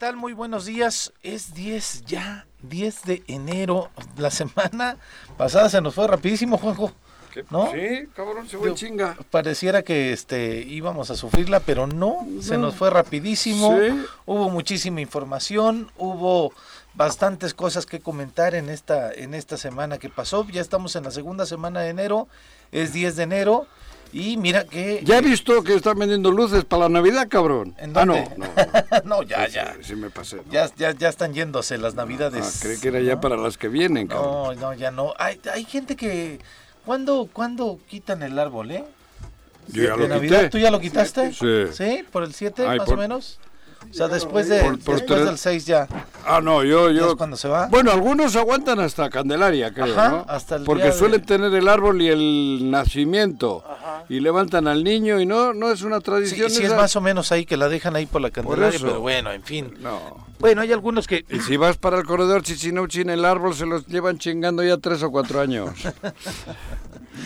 tal? Muy buenos días. Es 10 ya, 10 de enero. La semana pasada se nos fue rapidísimo, Juanjo. ¿No? Sí, cabrón, se fue Yo- chinga. Pareciera que este íbamos a sufrirla, pero no, se nos fue rapidísimo. Sí. Hubo muchísima información, hubo bastantes cosas que comentar en esta en esta semana que pasó. Ya estamos en la segunda semana de enero, es 10 de enero y mira que Ya he visto que están vendiendo luces para la Navidad, cabrón. ¿En ah, no, dónde? no. no, ya, Sí, ya. Sí, me pasé. ¿no? Ya, ya, ya están yéndose las navidades. Ah, creí que era ya para las que vienen, cabrón. No, no, ya no. Hay, hay gente que... ¿Cuándo, ¿Cuándo quitan el árbol, eh? Yo ya ¿De lo Navidad? quité. ¿Tú ya lo quitaste? Sí. ¿Sí? ¿Por el 7 Ay, más por- o menos? O sea, después, de, Por- por después tres- del 6 ya. Ah, no, yo, ¿Ya yo. es cuando se va? Bueno, algunos aguantan hasta Candelaria, creo, Ajá, ¿no? hasta el Porque día de- suelen tener el árbol y el nacimiento. Y levantan al niño y no, no es una Sí, tradición. sí es esa. más o menos ahí que la dejan ahí por la Candelaria, pero bueno, en fin. No. Bueno, hay algunos que... Y si vas para el corredor Chichinauchi en el árbol, se los llevan chingando ya tres o cuatro años.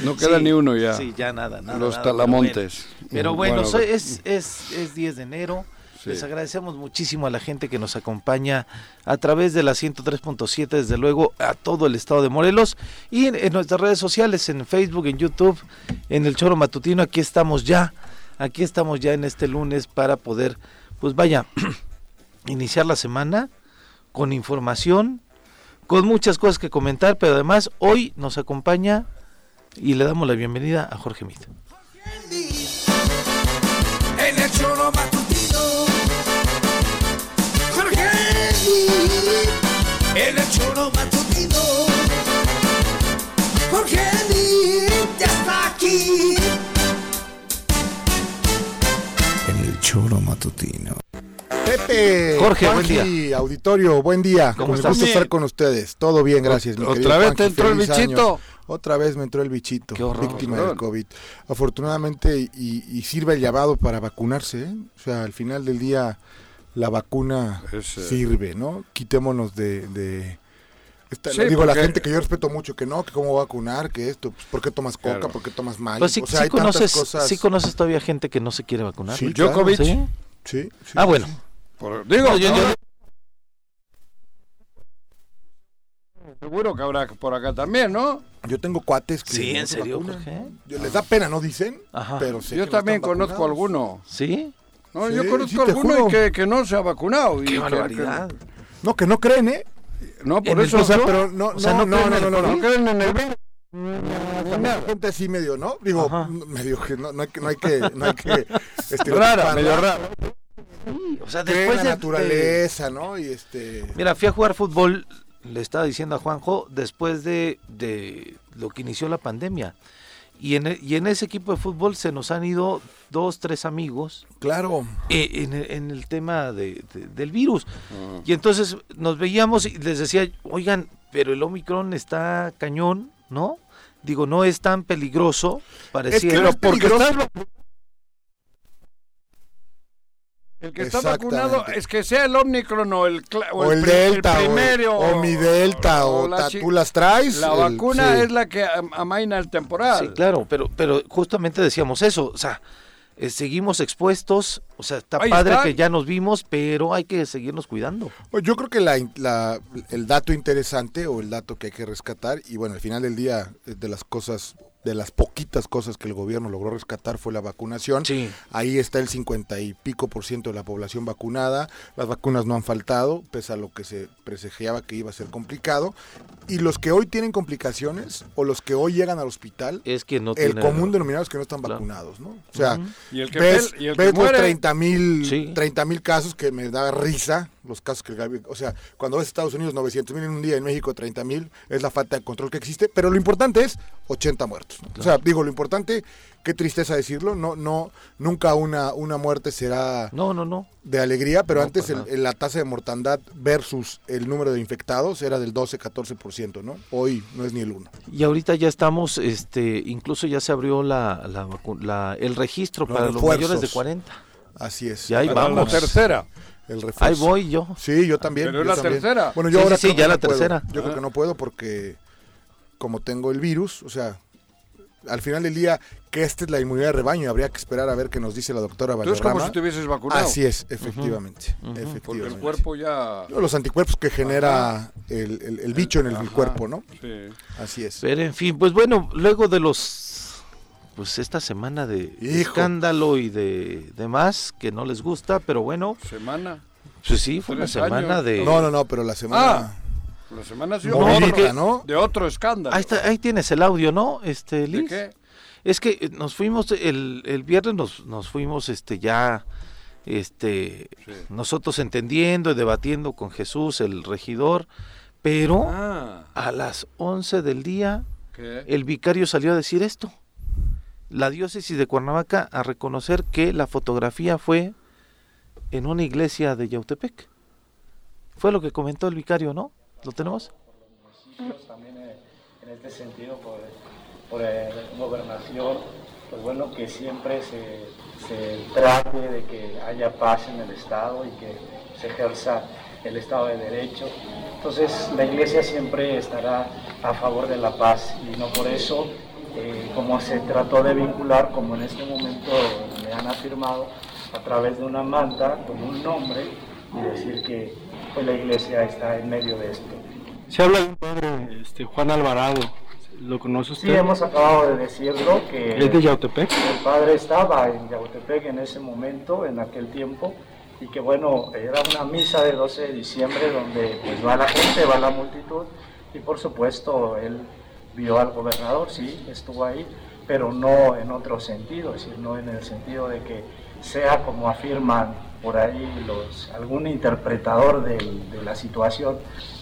No queda Sí, ni uno ya. Sí, ya nada, nada. Los nada, pero talamontes. bueno. Pero bueno, Bueno, so- es, es, es 10 de enero. Sí. Les agradecemos muchísimo a la gente que nos acompaña a través de la 103.7, desde luego a todo el estado de Morelos y en, en nuestras redes sociales, en Facebook, en YouTube, en el Choro Matutino. Aquí estamos ya, aquí estamos ya en este lunes para poder, pues vaya, iniciar la semana con información, con muchas cosas que comentar, pero además hoy nos acompaña y le damos la bienvenida a Jorge Mit. En el choro matutino. En el choro matutino. Jorge Lee ya está aquí. En el choro matutino. Pepe, Jorge, buen Juanji, auditorio, buen día. ¿Cómo Con el estás? gusto estar con ustedes. Todo bien, gracias. mi ¿Otra querido vez Juanji, te entró el bichito? año. Otra vez me entró el bichito, Qué horror. víctima Horror. del COVID. Afortunadamente, y, y sirve el llamado para vacunarse. ¿eh? O sea, al final del día, la vacuna Es, eh, sirve, ¿no? Quitémonos de... de- esta- Sí, digo, la gente que yo respeto mucho, que no, que cómo vacunar, que esto, pues, ¿por qué tomas coca? Claro. ¿Por qué tomas mal? Pues sí, o sea, sí hay tantas conoces, cosas. sí conoces todavía gente que no se quiere vacunar. Sí, Djokovic. ¿Sí? Sí, sí, Ah, bueno. sí. Por- digo, No, yo- no, yo- seguro que habrá por acá también, ¿no? Yo tengo cuates que Sí, ¿en se serio, vacunan. Jorge? Yo- Les da pena, ¿no dicen? Ajá. Pero sé Yo que también conozco alguno. ¿Sí? No, Sí, yo sí conozco te alguno juro. y que, que no se ha vacunado. y Qué que- barbaridad. No, que no creen, ¿eh? que- no, por eso. O sea, no, pero no, o sea, no, no no, creen no, en no, el no, no. no creen en el virus. También gente así medio, ¿no? Digo, Ajá. medio que no, no hay que, no hay que, no hay que Rara, medio rara. Sí, o sea, después la de, naturaleza, ¿no? Y este... Mira, fui a jugar fútbol, le estaba diciendo a Juanjo, después de, de lo que inició la pandemia. Y en, e- y en ese equipo de fútbol se nos han ido dos, tres amigos Claro. eh, en, el- en el tema de- de- del virus. Y entonces nos veíamos y les decía, oigan, pero el Omicron está cañón, ¿no? Digo, no es tan peligroso, pareciera. no es porque peligroso. estás El que está vacunado es que sea el Omicron o el, cla- O el pri- Delta, o- primero, o, mi Delta, o, la tú las traes. La el- vacuna sí. es la que am- amaina el temporal. Sí, claro, pero, pero justamente decíamos eso, o sea, eh, seguimos expuestos, o sea, está Ahí padre está. que ya nos vimos, pero hay que seguirnos cuidando. Pues Yo creo que la, la- el dato interesante o el dato que hay que rescatar, y bueno, al final del día, eh, de las cosas, de las poquitas cosas que el gobierno logró rescatar fue la vacunación. Sí. Ahí está el 50 y pico por ciento de la población vacunada. Las vacunas no han faltado, pese a lo que se presagiaba que iba a ser complicado. Y los que hoy tienen complicaciones o los que hoy llegan al hospital, Es que no el tiene... común denominador es que no están Claro. vacunados, ¿no? O sea, Ujú. Y el que, ves, pel- y el que ves los muere, 30 mil Sí. 30 mil casos que me da risa, los casos que el Gabi- o sea, cuando ves Estados Unidos 900 mil en un día, en México 30 mil, es la falta de control que existe, pero lo importante es 80 muertos. ¿no? O sea, digo, lo importante, qué tristeza decirlo, no, no, nunca una, una muerte será No, no, no. de alegría, pero No, antes el- la tasa de mortandad versus el número de infectados era del 12-14%, ¿no? Hoy no es ni el 1. Y ahorita ya estamos, este, incluso ya se abrió la, la vacu- la- el registro Los para los mayores de 40. Así es. Ya ahí vamos. la tercera. El refuerzo. Ahí voy yo. Sí, yo también. Pero es yo la también. tercera. Bueno, yo Sí, ahora sí, creo ya que la no puedo. tercera. Yo creo que no puedo porque como tengo el virus, o sea, al final del día que esta es la inmunidad de rebaño, habría que esperar a ver qué nos dice la doctora Tú es como Valderrama. si te hubieses vacunado. Así es, efectivamente, Porque efectivamente. el cuerpo ya... No, Los anticuerpos que genera el, el- el bicho en el Ajá. cuerpo, ¿no? Sí. Así es. Pero en fin, pues bueno, luego de los pues esta semana de Hijo. escándalo y de demás que no les gusta, pero bueno, Semana. pues sí, fue una semana años. de No, no, no, pero la semana Ah, La semana ha sido movidita, otro- ¿no? de otro escándalo. Ahí, está, ahí tienes el audio, ¿no? Este, ¿De Liz? qué? Es que eh, nos fuimos el, el viernes nos, nos fuimos este ya este Sí. nosotros entendiendo y debatiendo con Jesús el regidor, pero Ah, a las 11 del día ¿qué? el vicario salió a decir esto. La diócesis de Cuernavaca a reconocer que la fotografía fue en una iglesia de Yautepec. Fue lo que comentó el vicario, ¿no? ¿Lo tenemos? también eh, en este sentido por, por eh, gobernación, pues bueno, que siempre se, se trate de que haya paz en el Estado y que se ejerza el Estado de Derecho. Entonces la Iglesia siempre estará a favor de la paz y no por eso, eh, como se trató de vincular, como en este momento me han afirmado, a través de una manta con un nombre y decir que pues, la Iglesia está en medio de esto. Se habla de un padre, este, Juan Alvarado. ¿Lo conoce Sí, usted? hemos acabado de decirlo que ¿Es de Yautepec? el padre estaba en Yautepec en ese momento, en aquel tiempo, y que bueno, era una misa de 12 de diciembre donde pues va la gente, va la multitud, y por supuesto él vio al gobernador, sí, estuvo ahí, pero no en otro sentido, es decir, no en el sentido de que sea como afirman por ahí los algún interpretador del- de la situación,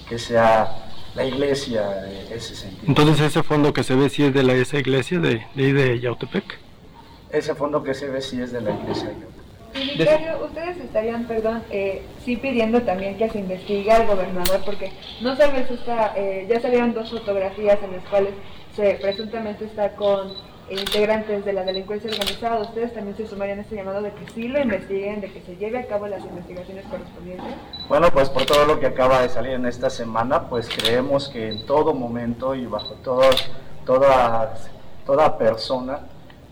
que sea la iglesia en ese sentido. Entonces ese fondo que se ve sí es de la, esa iglesia de, de, de Yautepec. Ese fondo que se ve sí es de la iglesia. de Yautepec. Ustedes estarían, perdón, eh, sí pidiendo también que se investigue al gobernador, porque no sabes, está, eh, ya salieron dos fotografías en las cuales se presuntamente está con integrantes de la delincuencia organizada. ¿Ustedes también se sumarían a este llamado de que sí lo investiguen, de que se lleve a cabo las investigaciones correspondientes? Bueno, pues por todo lo que acaba de salir en esta semana, pues creemos que en todo momento y bajo todo, toda, toda persona,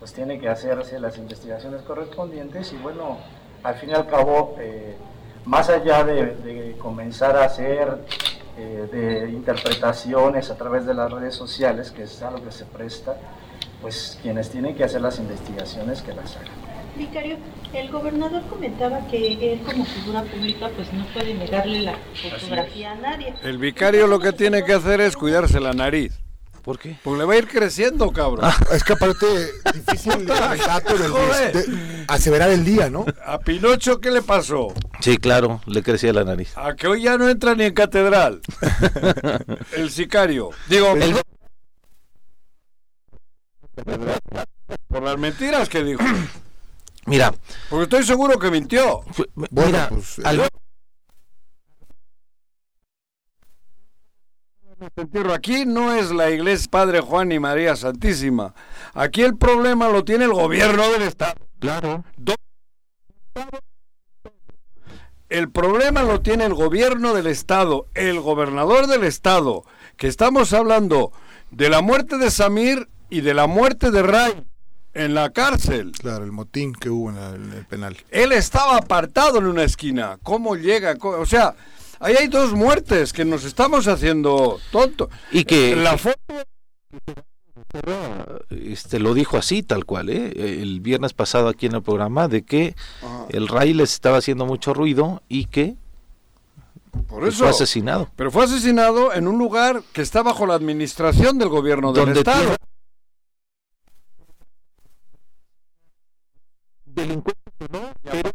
pues tiene que hacerse las investigaciones correspondientes y bueno, al fin y al cabo, eh, más allá de, de comenzar a hacer eh, de interpretaciones a través de las redes sociales, que es a lo que se presta, pues quienes tienen que hacer las investigaciones que las hagan. Vicario, el gobernador comentaba que él como figura pública pues no puede negarle la fotografía a nadie. El vicario lo que tiene que hacer es cuidarse la nariz. ¿Por qué? Porque le va a ir creciendo, cabrón. Ah. Es que aparte, difícil el dato del Joder. de- aseverar el día, ¿no? ¿A Pinocho qué le pasó? Sí, claro, le crecía la nariz. A que hoy ya no entra ni en catedral. El sicario. Digo, por las mentiras que dijo. Mira, Porque estoy seguro que mintió. Bueno, mira, pues, eh, al- entierro Aquí no es la iglesia Padre Juan y María Santísima. Aquí el problema lo tiene el gobierno del Estado. claro, El problema lo tiene el gobierno del Estado, el gobernador del Estado, que estamos hablando de la muerte de Samir y de la muerte de Ray en la cárcel. Claro, el motín que hubo en, el penal. Él estaba apartado en una esquina. ¿Cómo llega? O sea, ahí hay dos muertes que nos estamos haciendo tontos. y que La foto este lo dijo así tal cual, ¿eh? el viernes pasado aquí en el programa de que el Ray les estaba haciendo mucho ruido y que por eso. fue asesinado. Pero fue asesinado en un lugar que está bajo la administración del gobierno del Donde Estado. tiene- Delincuentes no, pero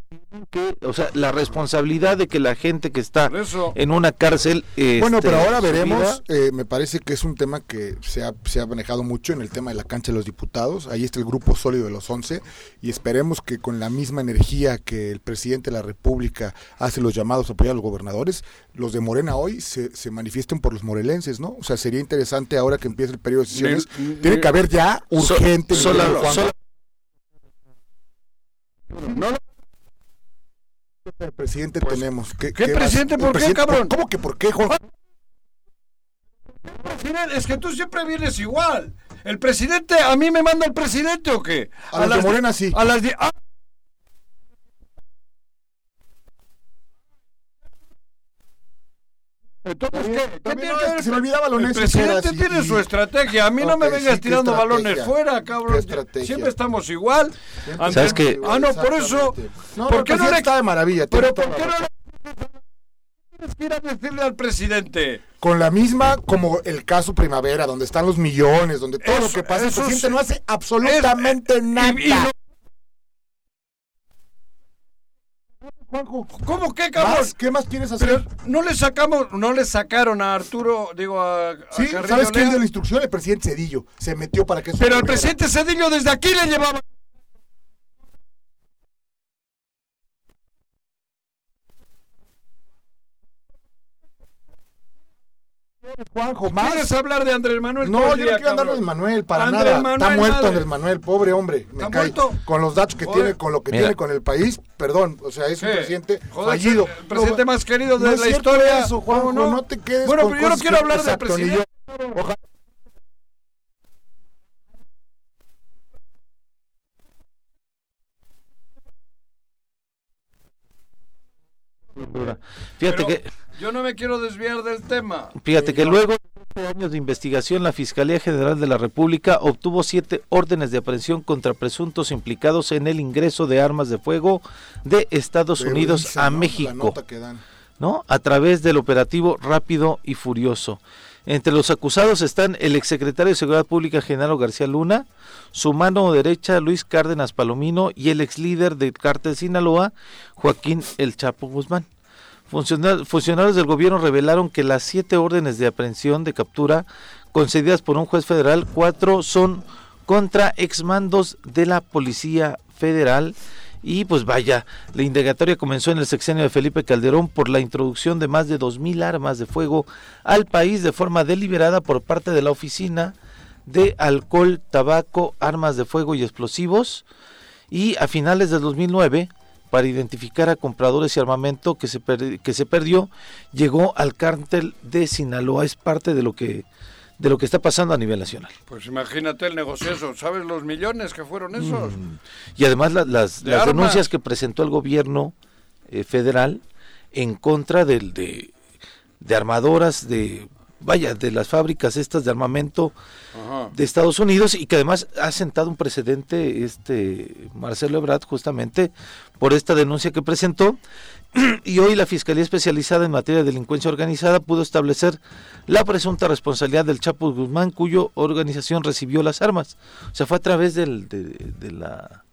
que, o sea, la responsabilidad de que la gente que está en una cárcel. Bueno, este, pero ahora veremos, eh, me parece que es un tema que se ha, se ha manejado mucho en el tema de la cancha de los diputados, ahí está el grupo sólido de los 11 y esperemos que con la misma energía que el presidente de la República hace los llamados a apoyar a los gobernadores, los de Morena hoy se, se manifiesten por los morelenses, ¿no? O sea, sería interesante ahora que empiece el periodo de sesiones, Ni- ni- tiene que haber ya So- urgente... sola- Miguel Juan, sola- No, no, el presidente Pues, tenemos. ¿Qué, presidente? ¿Por qué, cabrón? ¿Cómo que por qué? Fidel, es que tú siempre vienes igual. ¿El presidente, a mí me manda el presidente o qué? A de las die- Morena sí. A las die- ah. Entonces, ¿qué, ¿qué También tiene no, que ver? que se me olvidaba lo El que presidente tiene y- su estrategia. A mí no me vengas sí, ¿qué tirando balones fuera, ¿Qué cabrón. Siempre estamos igual. ¿Sabes qué? Ah, no, por eso. No, ¿Por no, qué el no le está de maravilla. Pero ¿por qué no le tienes que ir a decirle al presidente? Con la misma como el caso Primavera, donde están los millones, donde todo lo que pasa, el presidente sí. no hace absolutamente Es- nada. y- Juanjo, ¿Cómo qué, cabrón? ¿más? ¿qué más quieres hacer? Pero no le sacamos, no le sacaron a Arturo, digo a, a sí, Carrillo ¿sabes quién dio la instrucción? El presidente Cedillo. Se metió para que eso Pero el ocurriera. presidente Cedillo desde aquí le llevaba. Juanjo, más. ¿Quieres hablar de Andrés Manuel? No, yo no quiero cabrón? de Manuel, para Andrés nada. Manuel, está muerto madre. Andrés Manuel, pobre hombre. Me ¿Está cae. muerto? Con los datos que tiene, con lo que Mira. tiene con el país, perdón, o sea, es un presidente Joder, fallido. El presidente No, más querido de no la historia. Eso, Juanjo, ¿Cómo no? te quedes Bueno, con pero yo no quiero hablar del presidente. Ojalá- Fíjate Pero que Yo no me quiero desviar del tema. Fíjate que luego de 12 años de investigación, la Fiscalía General de la República obtuvo siete órdenes de aprehensión contra presuntos implicados en el ingreso de armas de fuego de Estados Pero Unidos dicen, a ¿no? La México, nota que dan. ¿no? A través del operativo Rápido y Furioso. Entre los acusados están el exsecretario de Seguridad Pública Genaro García Luna, su mano derecha Luis Cárdenas Palomino y el ex líder del cártel Sinaloa, Joaquín El Chapo Guzmán. Funcionar- funcionarios del gobierno revelaron que las siete órdenes de aprehensión de captura concedidas por un juez federal, cuatro son contra exmandos de la Policía Federal. Y pues vaya, la indagatoria comenzó en el sexenio de Felipe Calderón por la introducción de más de 2.000 armas de fuego al país de forma deliberada por parte de la Oficina de Alcohol, Tabaco, Armas de Fuego y Explosivos. Y a finales del 2009, para identificar a compradores y armamento que se, per- que se perdió, llegó al cártel de Sinaloa. Es parte de lo que de lo que está pasando a nivel nacional. Pues imagínate el negocioso. ¿Sabes los millones que fueron esos? Y además la- las, De las denuncias que presentó el gobierno eh, federal en contra del, de, de armadoras, de vaya, de las fábricas estas de armamento Ajá. de Estados Unidos y que además ha sentado un precedente este Marcelo Ebrard justamente por esta denuncia que presentó y hoy la Fiscalía Especializada en Materia de Delincuencia Organizada pudo establecer la presunta responsabilidad del Chapo Guzmán cuyo organización recibió las armas. O sea, fue a través del, de, de la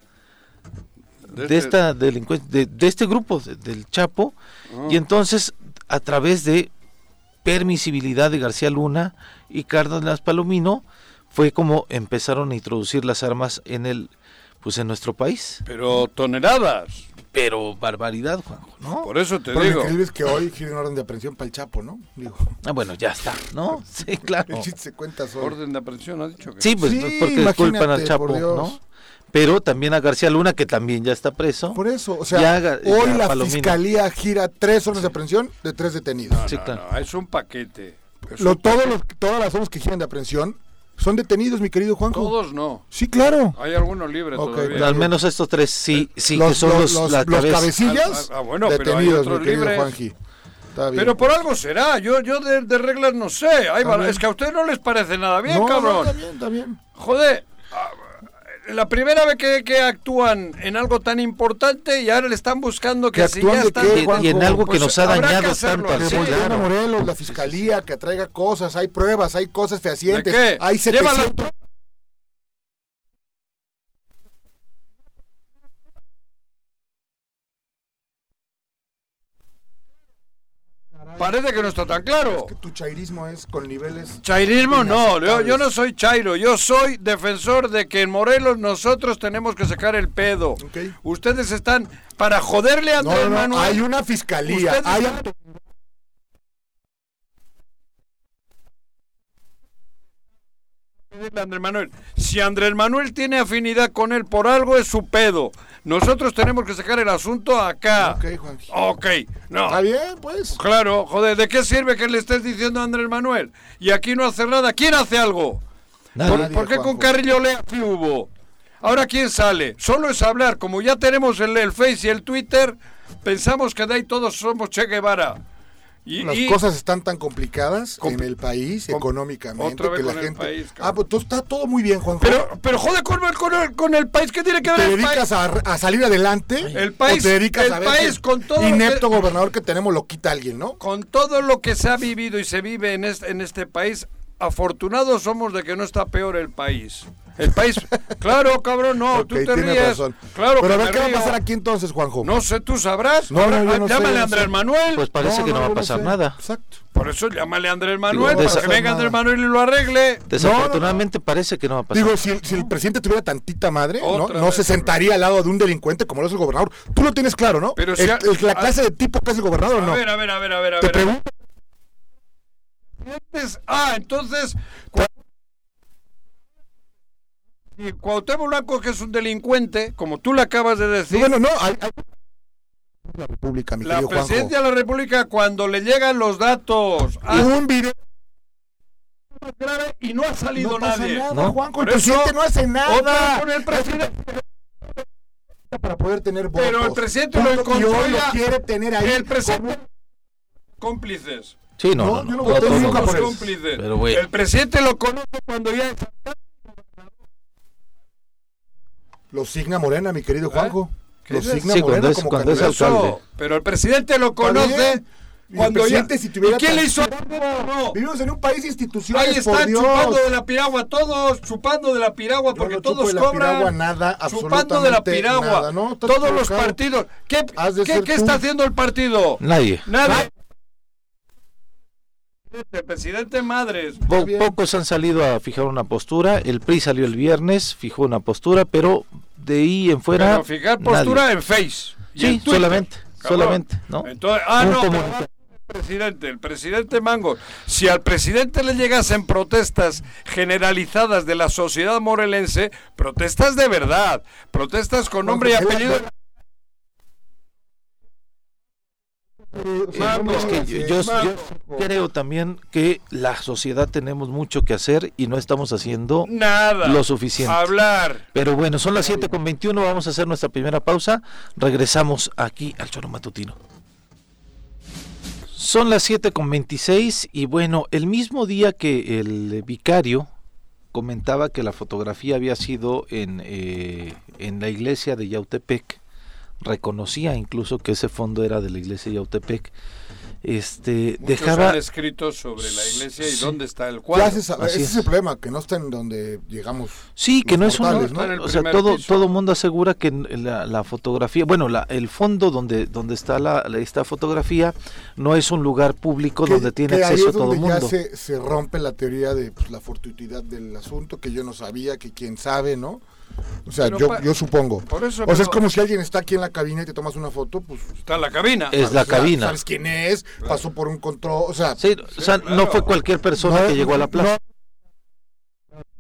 De de, este- esta delincuencia, de, de este grupo, de- del Chapo, Ah. y entonces a través de permisibilidad de García Luna y Cárdenas Palomino fue como empezaron a introducir las armas en el pues en nuestro país. Pero toneladas. Pero barbaridad, Juanjo, ¿no? Por eso te Pero lo digo. increíble es que hoy una orden de aprehensión para el Chapo, ¿no? Digo, Ah, bueno, ya está, ¿no? Sí, claro. el chiste se cuenta solo. Orden de aprehensión, ha dicho que. Sí, pues Sí, porque culpan al Chapo, por Dios. ¿no? Pero también a García Luna que también ya está preso. Por eso, o sea, Ya hoy ya la Palomino. fiscalía gira tres órdenes de aprehensión de tres detenidos. No, Sí, no, claro. no, es un paquete. Es Lo, un todos paquete. los, todas las órdenes que giran de aprehensión son detenidos, mi querido Juanjo. Todos no. Sí, claro. Hay algunos libres Ok, todavía. Al menos estos tres sí, sí, los, que son los- los, los- cabecillas Ah, ah, bueno, pero hay detenidos, otros mi querido libres. Juanji. Está bien. Pero por algo será. Yo, yo de, de reglas no sé. Es que a ustedes no les parece nada bien, no, no, cabrón. está bien, está bien. Joder. La primera vez que, que actúan en algo tan importante y ahora le están buscando que ¿Que si actúan ya de están qué, Y- en algo que Pues nos ha dañado tanto al sí, claro. Morelos, la fiscalía, que traiga cosas, hay pruebas, hay cosas fehacientes, ¿De qué? hay Llévala. 700 Parece que no está tan claro. que tu chairismo es con niveles Chairismo no, yo, no soy chairo, yo soy defensor de que en Morelos nosotros tenemos que sacar el pedo. Ok. Ustedes están para joderle a No, Andrés no, no, Manuel. hay una fiscalía, Ustedes hay están- Andrés Manuel. Si Andrés Manuel tiene afinidad con él por algo es su pedo. Nosotros tenemos que sacar el asunto acá. Ok, Juanji. Ok, no. Está bien, pues. Claro, joder, ¿de qué sirve que le estés diciendo a Andrés Manuel? Y aquí no hace nada. ¿Quién hace algo? Nadie. ¿Por, por qué con. Carrillo Lea sí hubo? Ahora, ¿quién sale? Solo es hablar. Como ya tenemos el, el Face y el Twitter, pensamos que de ahí todos somos Che Guevara. Y, Las y- cosas están tan complicadas Com- en el país económicamente que la gente. país, ah, pues está todo muy bien, Juanjo. Pero, pero joder con el, con, el, con el país. ¿Qué tiene que ver te el dedicas país? a, a salir adelante El país- o te dedicas el a ver país con todo lo inepto que- gobernador que tenemos lo quita alguien, ¿no? Con todo lo que se ha vivido y se vive en este, en este país, afortunados somos de que no está peor el país. El país, claro, cabrón, no, tú te tienes ríes. razón. Claro Pero que a ver qué va a pasar aquí entonces, Juanjo. No sé, tú sabrás. No, llámale a Andrés. Manuel. Pues parece No, que no, no, va a pasar sé. nada. Exacto. Por eso llámale a Andrés Manuel, Digo, para que venga Andrés Manuel y lo arregle. Desafortunadamente parece que no va a pasar. Digo, si, si el presidente tuviera tantita madre, ¿no, Otra no vez, se sentaría al lado de un delincuente como lo es el gobernador. Tú lo tienes claro, ¿no? Pero si El- a- el- la a- clase de tipo que es el gobernador, A ¿no? ver, a ver, a ver, a ver, a Te ver. pregunto, Entonces, ah, entonces. Y Cuauhtémoc Blanco, que es un delincuente, como tú le acabas de decir, bueno, no, hay, hay- la República, mi la querido Juanjo. presidencia de la República, cuando le llegan los datos, hace Un video más grave y no ha salido no pasa nadie. nada, ¿No? Juanjo. El Por eso, presidente no hace nada. con el presidente. para poder tener votos. Pero el presidente lo encontró lo quiere tener ahí. El presidente. Cómplices. Sí, no, No, no, voté nunca por cómplices. Pero. El presidente lo conoce cuando ya. Lo signa Morena, mi querido Juanjo. ¿Qué Lo signa Sí, Morena es- como cuando es candidato. alcalde. Pero el presidente lo conoce cuando ya. si tuviera ¿Y quién le hizo? No. Vivimos en un país de instituciones, Ahí por están Dios. chupando de la piragua todos, chupando de la piragua Yo porque no chupo todos de la cobran. piragua nada, chupando de la piragua. nada, ¿no? Todos los partidos. ¿Qué, qué- qué está haciendo el partido? Nadie. Nada. El presidente Madres. Po- bien. pocos han salido a fijar una postura. El PRI salió el viernes, fijó una postura, pero de ahí en fuera. Pero fijar postura nadie. en Face. y Sí, en Twitter, solamente, cabrón. solamente, ¿no? Entonces, ah, Un no, comunicado. presidente, el presidente Mango, si al presidente le llegasen protestas generalizadas de la sociedad morelense, protestas de verdad, protestas con nombre y apellido. Eh, o sea, Vamos, no me Es que digas yo, eso. yo- yo creo también que la sociedad tenemos mucho que hacer y no estamos haciendo Nada. lo suficiente. Hablar. Pero bueno, son las 7 con 21, vamos a hacer nuestra primera pausa. Regresamos aquí al Choro Matutino. Son las 7 con 26 y bueno, el mismo día que el vicario comentaba que la fotografía había sido en, eh, en la iglesia de Yautepec, reconocía incluso que ese fondo era de la iglesia de Yautepec, este, Muchos dejaba... han escrito sobre la iglesia y Sí. dónde está el cuadro. ese es. es el problema, que no está en donde llegamos. Sí, que no es un... mortales, Está en el O sea, todo piso. todo mundo asegura que la, la fotografía, bueno, la, el fondo donde donde está la, la- esta fotografía no es un lugar público Que- donde tiene que ahí acceso es todo el donde ya mundo. se, se rompe la teoría de pues, la fortuitidad del asunto, que yo no sabía, que quién sabe, ¿no? O sea, yo, yo supongo. Por eso O sea, es como si alguien está aquí en la cabina y te tomas una foto, pues... está en la cabina. Es la o sea, cabina. Sabes quién es, pasó por un control, o sea... Sí, o sea, no claro. fue cualquier persona no- que llegó a la plaza. no-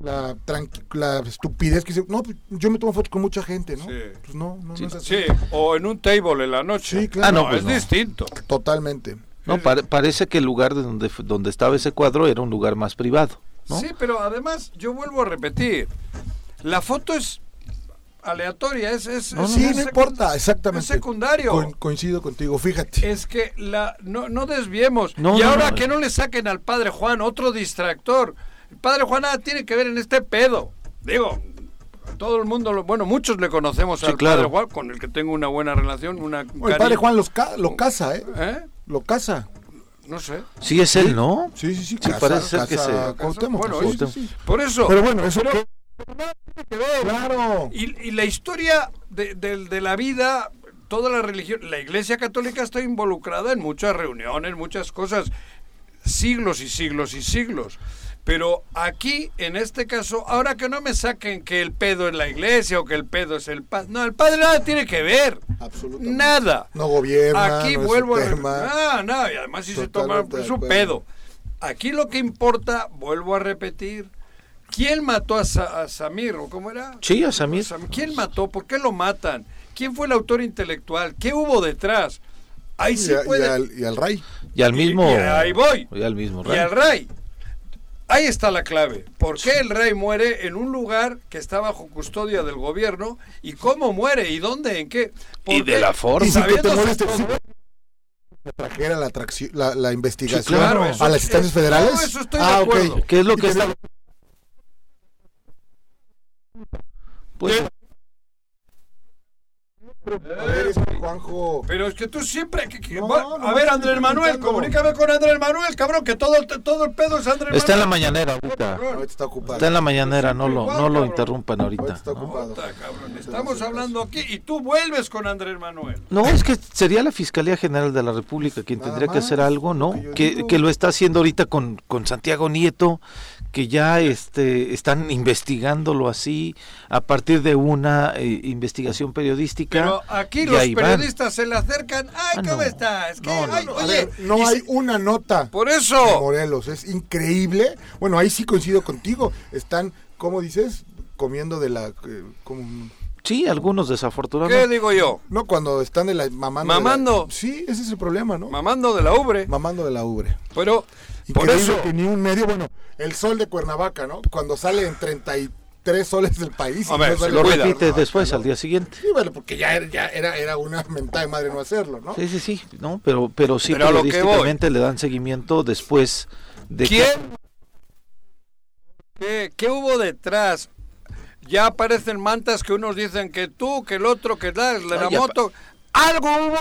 la, tranqui- la estupidez que dice, no, pues, yo me tomo fotos con mucha gente, ¿no? Sí. Pues no, no, Sí. no es así. Sí, o en un table en la noche. Sí, claro. Ah, no, pues es no. distinto. Totalmente. No, pare- parece que el lugar de donde donde estaba ese cuadro era un lugar más privado, ¿no? Sí, pero además yo vuelvo a repetir, la foto es aleatoria, es, es, No, es- no, Sí, es no importa, exactamente. Es secundario. Co- coincido contigo, fíjate. Es que la no, no desviemos. No, y no, ahora no. que no le saquen al padre Juan otro distractor. El padre Juan nada tiene que ver en este pedo. Digo, todo el mundo, lo- bueno, muchos le conocemos Sí, al claro. padre Juan, con el que tengo una buena relación, una Bueno, el padre Juan los ca- lo casa, ¿eh? ¿Eh? Lo casa. No sé. Sí es él, ¿no? Sí, sí, sí. Sí, parece ser que se- Bueno, sí, sí, sí, sí. Por eso. Pero bueno, eso Pero-. Claro. Y, y la historia de, de- de la vida, toda la religión, la Iglesia Católica está involucrada en muchas reuniones, muchas cosas, siglos y siglos y siglos. Pero aquí, en este caso, ahora que no me saquen que el pedo es la iglesia o que el pedo es el padre. No, el padre nada tiene que ver. Absolutamente. Nada. No gobierna, Aquí no es vuelvo su a... Ah, no, y además si se toma... Es acuerdo. pedo. Aquí lo que importa, vuelvo a repetir, ¿quién mató a, Sa- a Samir o cómo era? Sí, a Samir. Sam- ¿Quién mató? ¿Por qué lo matan? ¿Quién fue el autor intelectual? ¿Qué hubo detrás? Ahí sí y, y puede... al, y al Ray. Y al Y- mismo y ahí voy. y al mismo Y Ray. al Ray. ahí está la clave. ¿Por qué el rey muere en un lugar que está bajo custodia del gobierno? ¿Y cómo muere? ¿Y dónde? ¿En qué? ¿Por Y de qué? la forma. Y que te moleste, si trajera la, atracción, la, la investigación Sí, claro, eso- a las instancias federales. no, eso estoy de ah, ok. acuerdo. ¿Qué es lo Y que está? Pues, A ver, es Juanjo. Pero es que tú siempre... que- que- No, va- no, a ver, Andrés Manuel, comunícame con Andrés Manuel, cabrón, que todo, el- todo el pedo es Andrés está en la mañanera ahorita. Está ocupado. Está en la mañanera, no lo, no lo interrumpan Ahorita está ¿no? ocupado. Cabrón, estamos hablando aquí y tú vuelves con Andrés Manuel. No, es que sería la Fiscalía General de la República quien Nada tendría que hacer algo, ¿no? que que lo está haciendo ahorita con, con Santiago Nieto, que ya este, están investigándolo así a partir de una eh, investigación periodística. Pero aquí los van. periodistas se le acercan. Ay, Ah, ¿cómo no. estás? ¿Qué? No, no, Ay, no. A oye, ver, no y hay una nota Por de eso. Morelos. Es increíble. Bueno, ahí sí coincido contigo. Están, ¿cómo dices? Comiendo de la. eh, como- Sí, algunos ¿Qué desafortunadamente. digo yo? no, cuando están de la mamando. de la- Mamando. sí, ese es el problema, ¿no? Mamando de la ubre. mamando de la ubre. Pero, por eso. que ni un medio, bueno, el sol de Cuernavaca, ¿no? Cuando sale en 33 soles del país. y A ver, no Lo en Cuida. repite Cuernavaca, después, ¿no? al día siguiente. Sí, bueno, porque ya era, ya era, era una mentada de madre no hacerlo, ¿no? Sí, sí, sí, no, pero, pero sí Pero a lo que periodísticamente le dan seguimiento después de que- ¿Quién? ¿Qué, ¿Qué hubo detrás? Ya aparecen mantas que unos dicen que tú, que el otro, que la, la, No, moto. Algo hubo.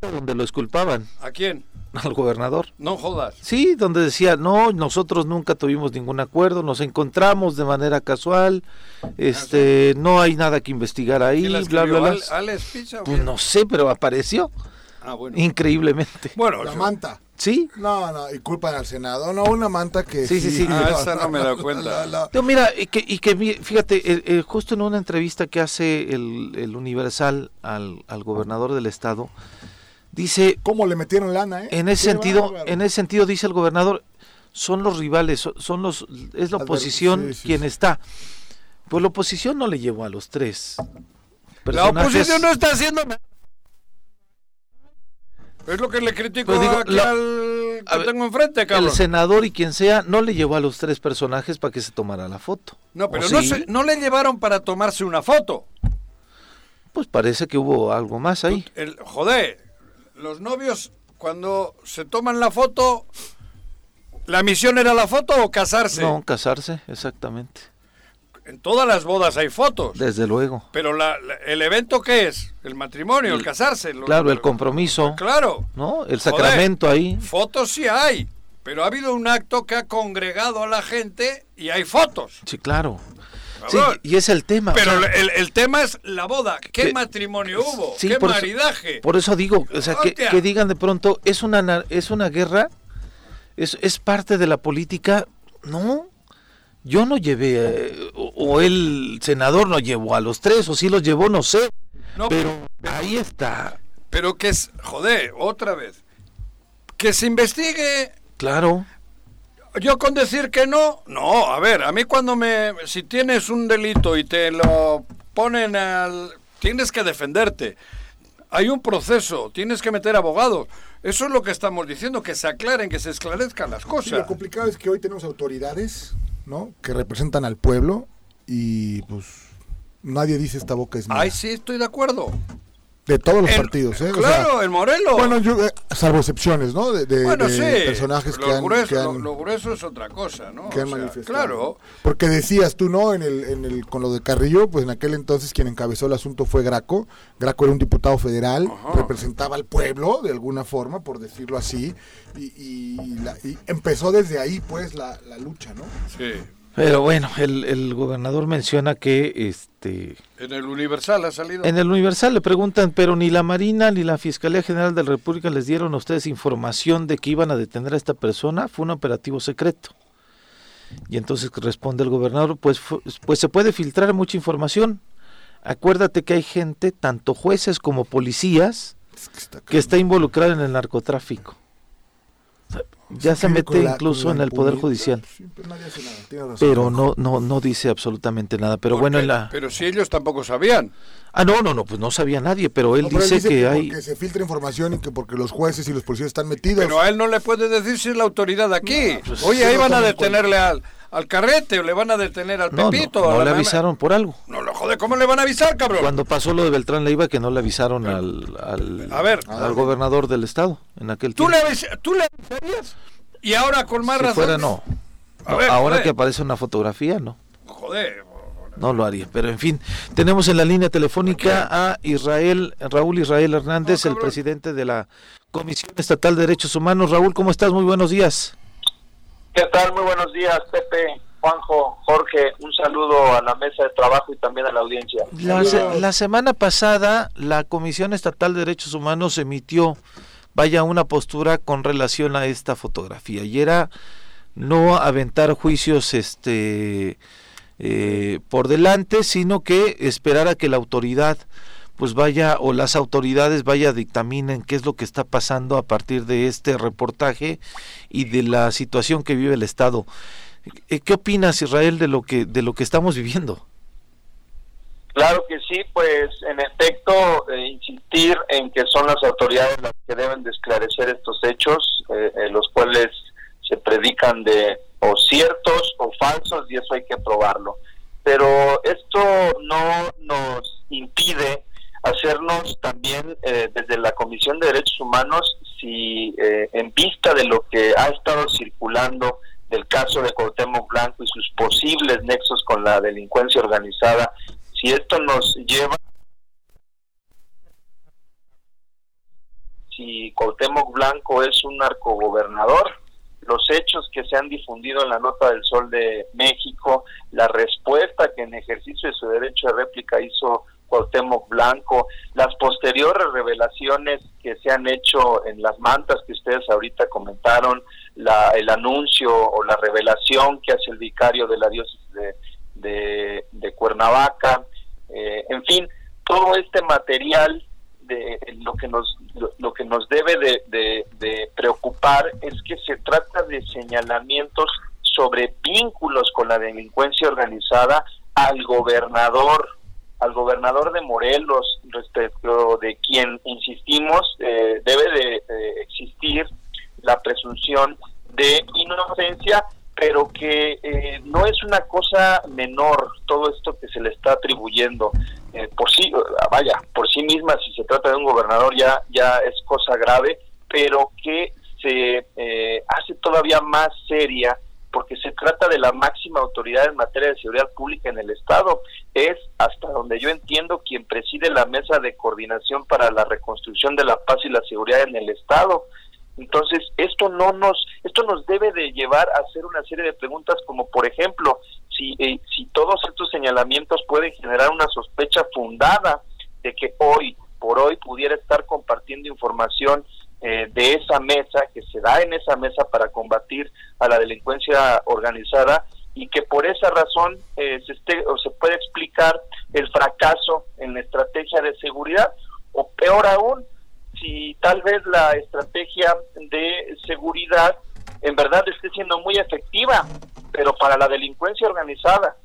Donde lo esculpaban ¿A quién? al gobernador. No jodas. Sí, donde decía, no, nosotros nunca tuvimos ningún acuerdo, nos encontramos de manera casual, este, no hay nada que investigar ahí, ¿Quién la bla, bla, bla. ¿Al- ¿Alex Pizza Pues no sé, pero apareció Ah, bueno. increíblemente. Bueno, La yo- manta. Sí, No, no, y culpan al Senado. No, una manta que. Sí, sí, sí. Ah, esa no me he dado cuenta. No, mira, y que, y que mi- fíjate, eh, eh, justo en una entrevista que hace el, el Universal al, al gobernador del estado, dice, ¿Cómo le metieron lana, eh? en ese sentido, en ese sentido dice el gobernador, son los rivales, son, son los, es la Adver- oposición sí, sí, quien sí. está. Pues la oposición no le llevó a los tres. la oposición no está haciendo nada. Es lo que le critico Pero digo, aquí la- al que ver, tengo enfrente, El cabrón. senador y quien sea no le llevó a los tres personajes para que se tomara la foto. No, pero ¿O no, sí? se- no le llevaron para tomarse una foto. Pues parece que hubo algo más ahí. El, joder, los novios cuando se toman la foto, ¿la misión era la foto o casarse? No, casarse, exactamente. En todas las bodas hay fotos. Desde luego. Pero la- la- el evento qué es? El matrimonio, el, casarse. lo- Claro, el lo- compromiso, Claro. ¿no? El Joder. sacramento ahí. Fotos sí hay, pero ha habido un acto que ha congregado a la gente y hay fotos. Sí, claro. Sí, y es el tema. o Pero sea, el, el tema es la boda. ¿Qué que- matrimonio hubo? sí, ¿Qué por eso- maridaje? Por eso digo, o sea, que, que digan de pronto, es una, na- es una guerra, es, es parte de la política. No, yo no llevé, eh, o, o el senador no llevó a los tres, o sí los llevó, no sé. No, pero ahí está, Pero que es, joder, otra vez. Que se investigue. claro. Yo con decir que no, no, a ver, a mí cuando me, si tienes un delito y te lo ponen al, tienes que defenderte. Hay un proceso, tienes que meter abogados. Eso es lo que estamos diciendo, que se aclaren, que se esclarezcan las Sí, cosas. lo complicado es que hoy tenemos autoridades, ¿no? Que representan al pueblo y pues nadie dice esta boca es mía. Ay, sí, estoy de acuerdo. De todos los En- partidos, ¿eh? O Claro, sea, en Morelos. bueno, yo, eh, salvo excepciones, ¿no? De, de- Bueno, de sí, personajes lo que han, grueso, que lo- han- lo grueso es otra cosa, ¿no? que han O sea, manifestado. Claro, Porque decías tú, ¿no? En el, en el, con lo de Carrillo, pues en aquel entonces quien encabezó el asunto fue Graco. Graco era un diputado federal, Ajá. representaba al pueblo de alguna forma, por decirlo así, y, y la- y empezó desde ahí, pues, la, la lucha, ¿no? sí. Pero bueno, el, el gobernador menciona que este En el Universal ha salido. en el Universal le preguntan, pero ni la Marina ni la Fiscalía General de la República les dieron a ustedes información de que iban a detener a esta persona, fue un operativo secreto. Y entonces responde el gobernador, pues, pues se puede filtrar mucha información. Acuérdate que hay gente, tanto jueces como policías, Es que está que está involucrada en el narcotráfico. Ya se mete la- incluso en el Poder. Judicial, Sí, pero nadie hace nada, tiene razón. pero no, no, no dice absolutamente nada. Pero bueno, en la... Pero si ellos tampoco sabían. Ah, no, no, no, pues no sabía nadie, pero él No, pero él dice, que, hay... porque se filtra información y que porque los jueces y los policías están metidos. Pero a él no le puede decir si es la autoridad aquí. pues, Oye, ahí no van a detenerle al, al carrete o le van a detener al No, no, Pepito. no a la le avisaron por algo. No ¿cómo le van a avisar, cabrón? Cuando pasó lo de Beltrán Leiva, que no le avisaron al, al, A ver. al gobernador del estado en aquel ¿Tú tiempo. le, ¿Tú le avisarías? Y ahora con más si razón. fuera, no. A No, ver, Ahora joder. que aparece una fotografía, no. Joder. No lo haría, pero en fin, tenemos en la línea telefónica a Israel, Raúl Israel Hernández, No, el presidente de la Comisión Estatal de Derechos Humanos. Raúl, ¿cómo estás? Muy buenos días. ¿Qué tal? Muy buenos días, Pepe, Juanjo, Jorge. Un saludo a la mesa de trabajo y también a la audiencia. La, se- la semana pasada, la Comisión Estatal de Derechos Humanos emitió, vaya, una postura con relación a esta fotografía y era no aventar juicios, este, eh, por delante, sino que esperar a que la autoridad pues vaya o las autoridades vaya dictaminen qué es lo que está pasando a partir de este reportaje y de la situación que vive el estado. Eh, ¿Qué opinas Israel de lo que de lo que estamos viviendo? Claro que sí, pues en efecto, eh, insistir en que son las autoridades las que deben de esclarecer estos hechos, eh, eh, los cuales se predican de o ciertos o falsos y eso hay que probarlo. Pero esto no nos impide hacernos también desde la Comisión de Derechos Humanos, si en vista de lo que ha estado circulando del caso de Cuauhtémoc Blanco y sus posibles nexos con la delincuencia organizada, si esto nos lleva si Cuauhtémoc Blanco es un narcogobernador, los hechos que se han difundido en la nota del Sol de México, la respuesta que en ejercicio de su derecho de réplica hizo Cuauhtémoc Blanco, las posteriores revelaciones que se han hecho en las mantas que ustedes ahorita comentaron, la, el anuncio o la revelación que hace el vicario de la diócesis de, de, Cuernavaca, eh, en fin, todo este material de lo que nos lo, que nos debe de, de- de preocupar es que se trata de señalamientos sobre vínculos con la delincuencia organizada al gobernador al gobernador de Morelos respecto de quien insistimos eh, debe de, de existir la presunción de inocencia pero que eh, no es una cosa menor todo esto que se le está atribuyendo eh, por sí vaya por sí misma si se trata de un gobernador ya ya es cosa grave pero que se eh, hace todavía más seria porque se trata de la máxima autoridad en materia de seguridad pública en el estado. Es hasta donde yo entiendo quien preside la mesa de coordinación para la reconstrucción de la paz y la seguridad en el estado entonces, esto no nos esto nos debe de llevar a hacer una serie de preguntas como por ejemplo, si eh, si todos estos señalamientos pueden generar una sospecha fundada de que hoy por hoy pudiera estar compartiendo información eh, de esa mesa que se da en esa mesa para combatir a la delincuencia organizada y que por esa razón eh, se esté o se puede explicar el fracaso en la estrategia de seguridad o peor aún si tal vez la estrategia de seguridad en verdad esté siendo muy efectiva, pero para la delincuencia organizada,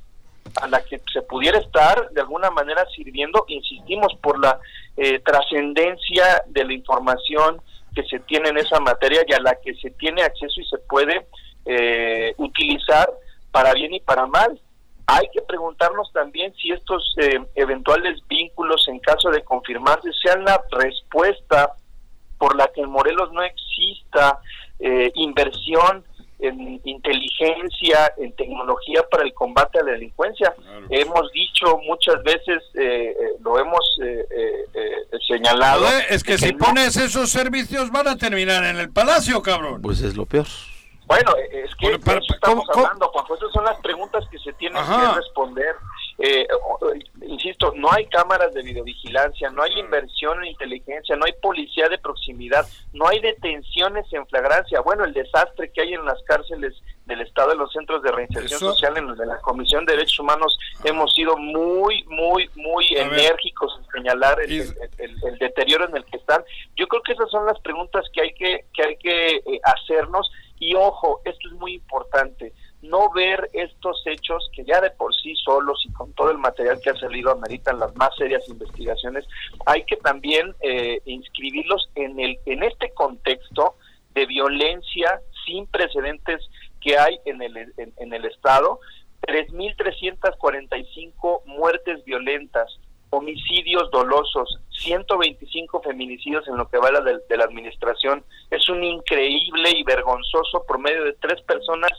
a la que se pudiera estar de alguna manera sirviendo, insistimos, por la eh, trascendencia de la información que se tiene en esa materia y a la que se tiene acceso y se puede eh, utilizar para bien y para mal. Hay que preguntarnos también si estos eh, eventuales vínculos, en caso de confirmarse, sean la respuesta por la que en Morelos no exista eh, inversión en inteligencia, en tecnología para el combate a la delincuencia. Hemos dicho muchas veces, eh, eh, lo hemos eh, eh, eh, señalado. Es que si no- pones esos servicios van a terminar en el palacio, cabrón. Pues es lo peor. Bueno, es que Bueno, para- de eso estamos ¿cómo- cómo? hablando, Juanjo. Esas son las preguntas que se tienen Ajá. que responder. Insisto, no hay cámaras de videovigilancia, no hay inversión en inteligencia, no hay policía de proximidad, no hay detenciones en flagrancia. Bueno, el desastre que hay en las cárceles del Estado, en los centros de reinserción Eso- social, en los de la Comisión de Derechos Humanos, hemos sido muy, muy, muy A ver. enérgicos en señalar el, Y- el- el- el deterioro en el que están. Yo creo que esas son las preguntas que hay que, que hay que eh, hacernos Y ojo, esto es muy importante, no ver estos hechos que ya de por sí solos y con todo el material que ha salido ameritan las más serias investigaciones, hay que también eh, inscribirlos en, el, en este contexto de violencia sin precedentes que hay en el, en, en el Estado, 3.345 muertes violentas, homicidios dolosos, 125 feminicidios en lo que va de, de la administración. Es un increíble y vergonzoso promedio de tres personas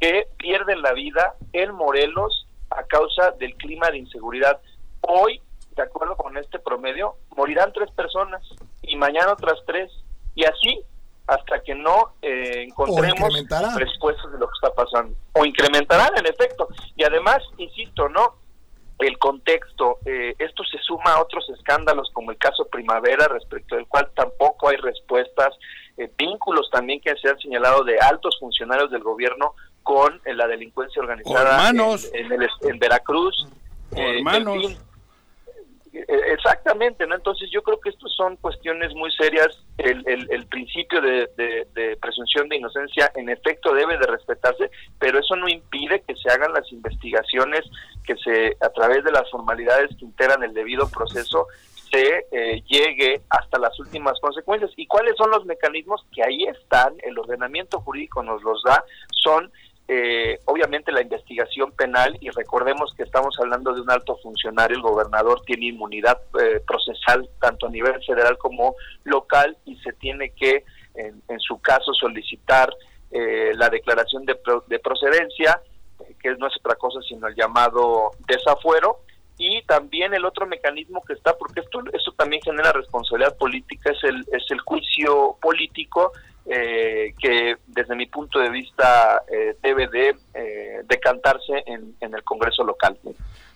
que pierden la vida en Morelos a causa del clima de inseguridad. Hoy, de acuerdo con este promedio, morirán tres personas y mañana otras tres. Y así hasta que no eh, encontremos respuestas de lo que está pasando. O incrementarán, en efecto. Y además, insisto, ¿no? El contexto, eh, esto se suma a otros escándalos como el caso Primavera, respecto del cual tampoco hay respuestas, eh, vínculos también que se han señalado de altos funcionarios del gobierno con eh, la delincuencia organizada en, en el- en Veracruz. Eh, hermanos. en fin, eh, Exactamente, ¿no? Entonces yo creo que estos son cuestiones muy serias. El, el, el principio de, de- de presunción de inocencia en efecto debe de respetarse, pero eso no impide que se hagan las investigaciones, que se a través de las formalidades que integran el debido proceso se eh, llegue hasta las últimas consecuencias. ¿Y cuáles son los mecanismos que ahí están? El ordenamiento jurídico nos los da, son la investigación penal y recordemos que estamos hablando de un alto funcionario, el gobernador tiene inmunidad eh, procesal tanto a nivel federal como local y se tiene que, en, su caso, solicitar eh, la declaración de, pro- de procedencia, que no es otra cosa sino el llamado desafuero, y también el otro mecanismo que está, porque esto, esto también genera responsabilidad política, es el, es el juicio político eh, que desde mi punto de vista eh, debe de eh, decantarse en, en el Congreso local.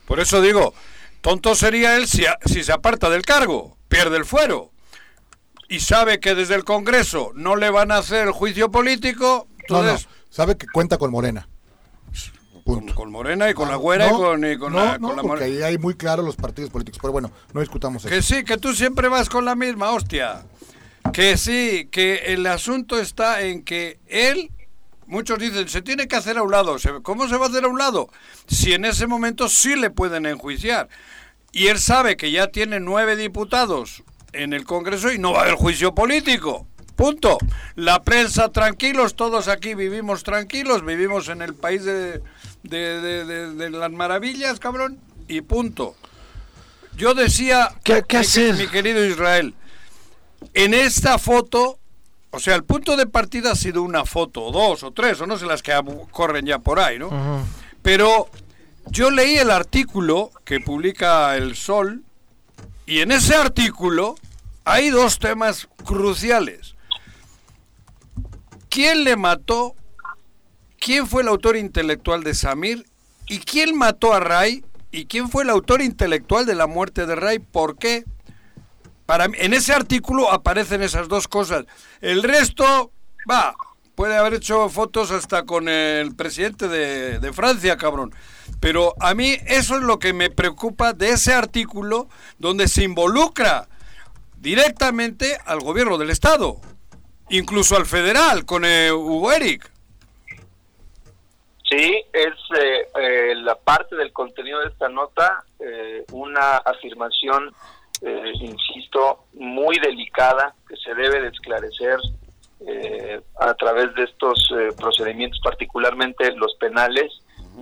Por eso digo, tonto sería él si, a- si se aparta del cargo, pierde el fuero. Y sabe que desde el Congreso no le van a hacer el juicio político, No, no, entonces sabe que cuenta con Morena. con, con Morena y con la güera No, y con, y con no, la, no, con la porque ahí hay muy claros los partidos políticos. Pero bueno, no discutamos eso. Que sí, que tú siempre vas con la misma, hostia. Que sí, que el asunto está en que él, muchos dicen, se tiene que hacer a un lado. ¿Cómo se va a hacer a un lado? Si en ese momento sí le pueden enjuiciar. Y él sabe que ya tiene nueve diputados en el Congreso y no va a haber juicio político. Punto. La prensa tranquilos, todos aquí vivimos tranquilos, vivimos en el país de, de- de- de- las maravillas, cabrón, y punto. Yo decía, ¿Qué- qué hacer? mi querido Israel, en esta foto, o sea, el punto de partida ha sido una foto, o dos, o tres, o no sé las que corren ya por ahí, ¿no? Pero yo leí el artículo que publica El Sol y en ese artículo hay dos temas cruciales. ¿Quién le mató? ¿Quién fue el autor intelectual de Samir? ¿Y quién mató a Ray? ¿Y quién fue el autor intelectual de la muerte de Ray? ¿Por qué? Para en ese artículo aparecen esas dos cosas. El resto, va, puede haber hecho fotos hasta con el presidente de, de Francia, cabrón. Pero a mí eso es lo que me preocupa de ese artículo donde se involucra directamente al gobierno del Estado, incluso al federal, con eh, Hugo Eric. Sí, es eh, eh, la parte del contenido de esta nota, eh, una afirmación, eh, insisto, muy delicada que se debe de esclarecer eh, a través de estos eh, procedimientos, particularmente los penales.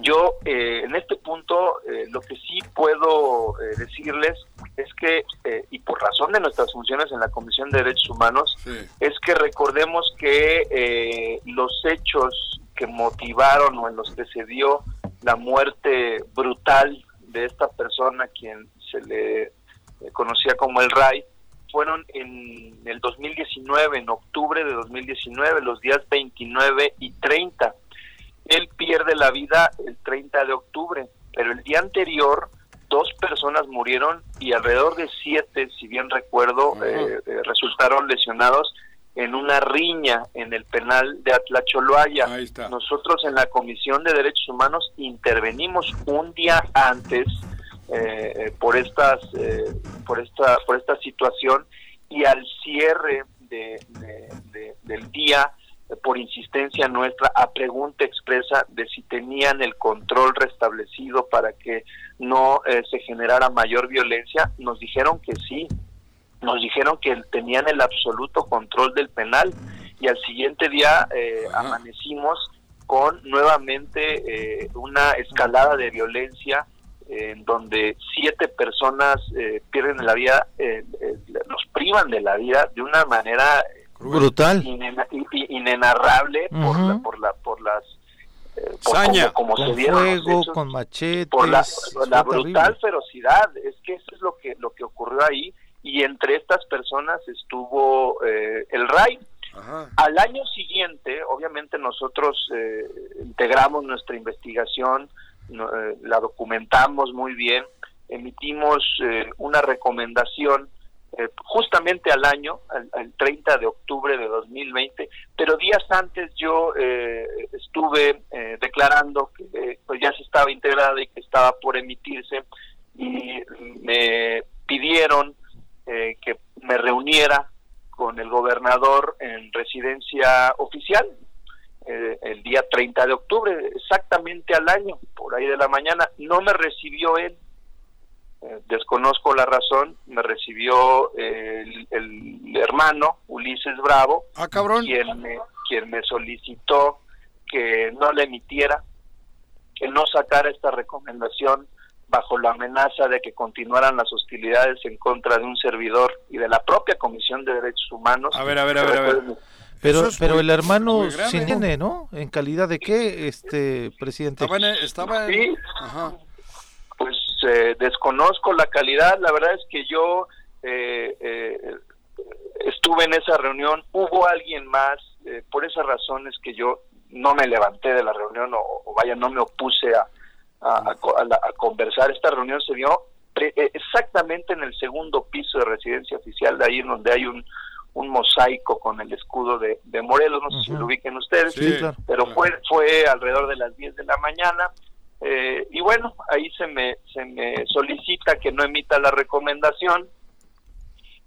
Yo, eh, en este punto, eh, lo que sí puedo decirles es que, y por razón de nuestras funciones en la Comisión de Derechos Humanos, es que recordemos que eh, los hechos que motivaron o en los que se dio la muerte brutal de esta persona, quien se le eh, conocía como el RAI, fueron en el 2019, en octubre de 2019, los días 29 y 30. Él pierde la vida el 30 de octubre, pero el día anterior dos personas murieron y alrededor de siete, si bien recuerdo, eh, eh, resultaron lesionados en una riña en el penal de Atlacholoaya. Nosotros en la Comisión de Derechos Humanos intervenimos un día antes eh, eh, por estas eh, por esta por esta situación y al cierre de, de- de- del día eh, por insistencia nuestra a pregunta expresa de si tenían el control restablecido para que no eh, se generara mayor violencia, nos dijeron que sí, nos dijeron que tenían el absoluto control del penal y al siguiente día eh, amanecimos con nuevamente eh, una escalada de violencia en donde siete personas eh, pierden la vida, eh, eh, nos privan de la vida de una manera Brutal. inena- in- in- inenarrable por, la- por, la, por las eh, por Saña. como, como Con se dieron los fuego, hechos, con machetes. por la, la terrible. brutal ferocidad es que eso es lo que lo que ocurrió ahí y entre estas personas estuvo eh, el RAI Ajá. al año siguiente, obviamente nosotros eh, integramos nuestra investigación, no- eh, la documentamos muy bien, emitimos eh, una recomendación eh, justamente al año, al, al 30 de octubre de 2020, pero días antes yo eh, estuve eh, declarando que eh, pues ya se estaba integrada y que estaba por emitirse y me pidieron que me reuniera con el gobernador en residencia oficial eh, el día 30 de octubre, exactamente al año, por ahí de la mañana. No me recibió él, eh, desconozco la razón, me recibió eh, el, el hermano Ulises Bravo, Ah, cabrón. quien me, quien me solicitó que no le emitiera, que no sacara esta recomendación bajo la amenaza de que continuaran las hostilidades en contra de un servidor y de la propia Comisión de Derechos Humanos. A ver, a ver, a ver, a ver. Pero, es pero muy- el hermano sí tiene, ¿no? ¿En calidad de qué, este presidente? Estaba en, estaba en- Sí. Ajá. Pues eh, desconozco la calidad, la verdad es que yo eh, eh, estuve en esa reunión, hubo alguien más, eh, por esas razones que yo no me levanté de la reunión o, o vaya, no me opuse a, a, a co- a la- a conversar. Esta reunión se dio pre- eh, exactamente en el segundo piso de residencia oficial, de ahí en donde hay un, un mosaico con el escudo de, de Morelos, no sé si lo ubiquen ustedes, Sí, claro. pero fue, fue alrededor de las 10 de la mañana. eh, y bueno, ahí se me, se me solicita que no emita la recomendación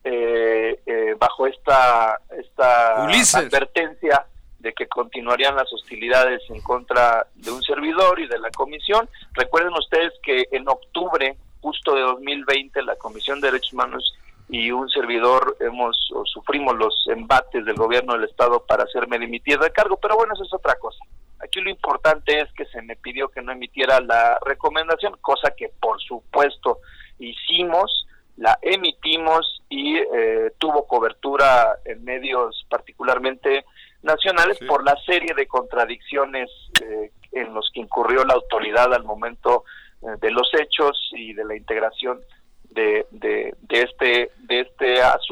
eh, eh, bajo esta, esta Ulises. advertencia de que continuarían las hostilidades en contra de un servidor y de la comisión. Recuerden ustedes que en octubre justo de 2020 la Comisión de Derechos Humanos y un servidor hemos o sufrimos los embates del gobierno del estado para hacerme dimitir de cargo, pero bueno, eso es otra cosa. Aquí lo importante es que se me pidió que no emitiera la recomendación, cosa que por supuesto hicimos, la emitimos y eh, tuvo cobertura en medios particularmente nacionales Sí. por la serie de contradicciones eh, en los que incurrió la autoridad al momento eh, de los hechos y de la integración de, de, de este de este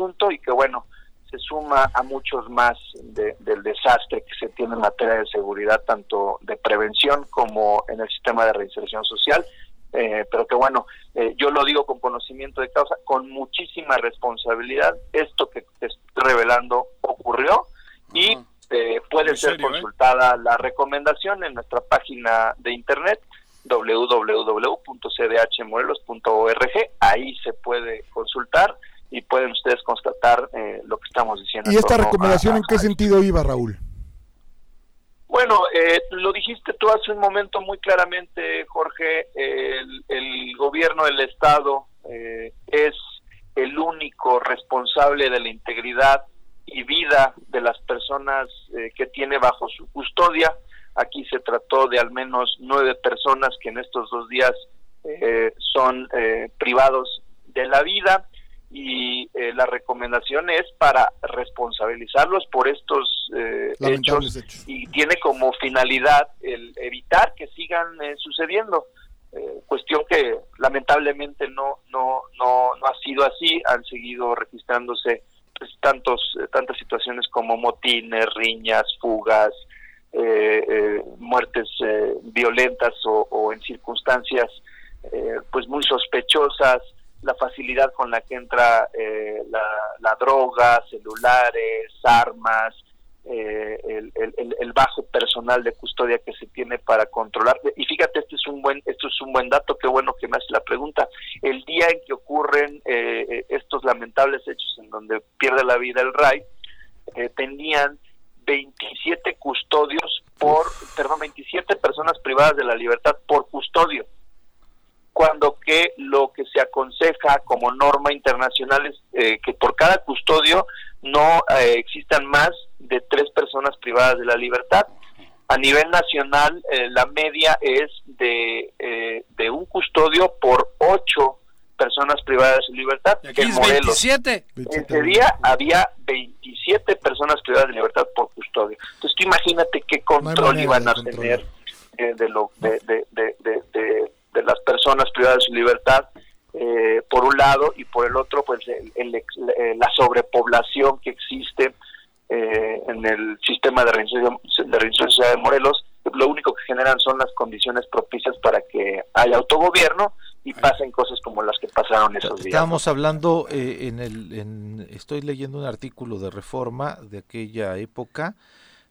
asunto y que bueno se suma a muchos más de- del desastre que se tiene en materia de seguridad tanto de prevención como en el sistema de reinserción social. Eh, pero que bueno eh, yo lo digo con conocimiento de causa con muchísima responsabilidad esto que te estoy revelando ocurrió y eh, puede ser serio, consultada la recomendación en nuestra página de internet www.cdhmorelos.org ahí se puede consultar y pueden ustedes constatar eh, lo que estamos diciendo. ¿Y esta recomendación a- en qué sentido iba, Raúl? Bueno, eh, lo dijiste tú hace un momento muy claramente, Jorge, el, el gobierno del Estado eh, es el único responsable de la integridad y vida de las personas eh, que tiene bajo su custodia. Aquí se trató de al menos nueve personas que en estos dos días eh, son eh, privados de la vida y eh, la recomendación es para responsabilizarlos por estos eh, hechos hechos. y tiene como finalidad el evitar que sigan eh, sucediendo eh, cuestión que lamentablemente no no no no ha sido así han seguido registrándose pues, tantos eh, tantas situaciones como motines riñas fugas eh, muertes eh, violentas o, o en circunstancias eh, pues muy sospechosas la facilidad con la que entra eh, la, la droga celulares armas eh, el, el- el- el bajo personal de custodia que se tiene para controlar. Y fíjate este es un buen esto es un buen dato qué bueno que me hace la pregunta. El día en que ocurren eh, eh, estos lamentables hechos en donde pierde la vida el RAI eh, tenían 27 custodios por, perdón, 27 personas privadas de la libertad por custodio, cuando que lo que se aconseja como norma internacional es eh, que por cada custodio no eh, existan más de tres personas privadas de la libertad. A nivel nacional, eh, la media es de, eh, de un custodio por ocho personas privadas de libertad. Y aquí en es Morelos. 27. Ese día había 27 personas privadas de libertad por custodio. Entonces tú imagínate qué control iban a tener eh, de, lo, de, de, de, de- las personas privadas de su libertad, eh, por un lado, y por el otro, pues el- eh, la sobrepoblación que existe eh, en el sistema de reinserción, de reinserción social de Morelos, lo único que generan son las condiciones propicias para que haya autogobierno y pasen cosas como las que pasaron esos días. Estábamos hablando eh, en el, en- estoy leyendo un artículo de Reforma de aquella época,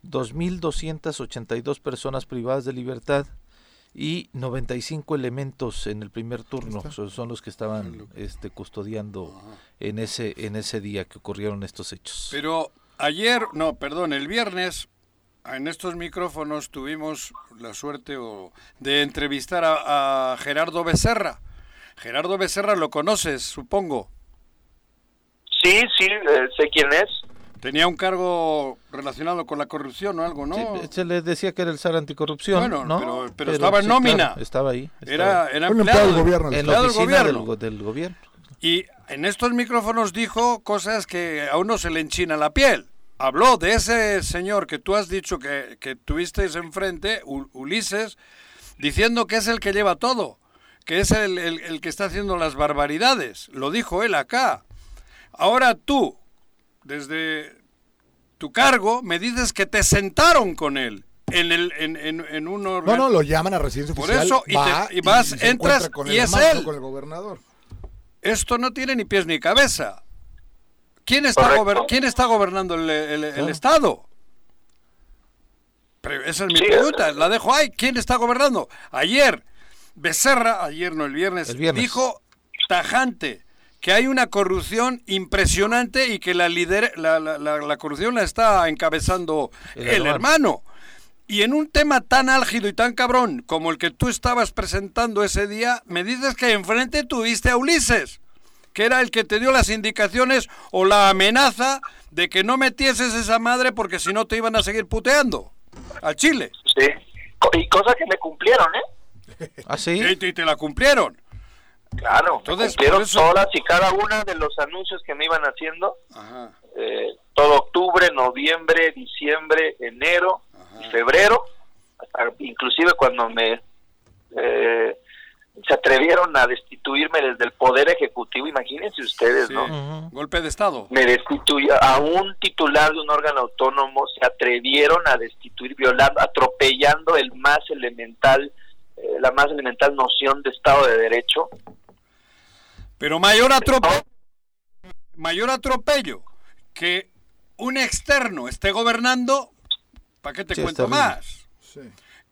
2.282 personas privadas de libertad y 95 elementos en el primer turno, son, son los que estaban este, custodiando en ese en ese día que ocurrieron estos hechos. Pero ayer, no, perdón, el viernes, en estos micrófonos tuvimos la suerte o- de entrevistar a, a Gerardo Becerra. Gerardo Becerra lo conoces, supongo. Sí, sí, eh, sé quién es. Tenía un cargo relacionado con la corrupción o algo, ¿no? Sí, se le decía que era el SAR anticorrupción, Bueno, ¿no? pero- pero estaba en nómina. claro, estaba ahí. estaba Era, era Un empleado, empleado del gobierno. en la empleado del oficina del, gobierno. go- del gobierno. Y en estos micrófonos dijo cosas que a uno se le enchina la piel. Habló de ese señor que tú has dicho que, que tuvisteis enfrente, U- Ulises, diciendo que es el que lleva todo, que es el, el- el que está haciendo las barbaridades. Lo dijo él acá. Ahora tú, desde tu cargo, me dices que te sentaron con él en, el, en, en, en un No, organ- no, lo llaman a residencia Por oficial. eso, y te- y vas, se entras, con y el es él. con el gobernador. Esto no tiene ni pies ni cabeza. ¿Quién está, gober- ¿quién está gobernando el, el- el Estado? Pero esa es mi Sí, pregunta, la dejo ahí. ¿Quién está gobernando? Ayer, Becerra, ayer no, el viernes, El viernes. dijo tajante que hay una corrupción impresionante y que la, lider- la, la- la- la corrupción la está encabezando El el, hermano. hermano. Y en un tema tan álgido y tan cabrón como el que tú estabas presentando ese día, me dices que enfrente tuviste a Ulises, que era el que te dio las indicaciones o la amenaza de que no metieses esa madre porque si no te iban a seguir puteando al Chile. Sí. Y cosas que me cumplieron, ¿eh? ¿Ah, sí? Y, te- y te la cumplieron. Claro, Entonces, cumplieron eso- todas y cada una de los anuncios que me iban haciendo, Ajá. eh, todo octubre, noviembre, diciembre, enero y febrero, hasta inclusive cuando me eh, se atrevieron a destituirme desde el Poder Ejecutivo, imagínense ustedes, Sí. ¿no? Golpe de Estado. me destituyó a un titular de un órgano autónomo, se atrevieron a destituir, violando, atropellando el más elemental, eh, la más elemental noción de Estado de Derecho. Pero mayor atropello, mayor atropello que un externo esté gobernando, ¿para qué te Sí, cuento más? Sí.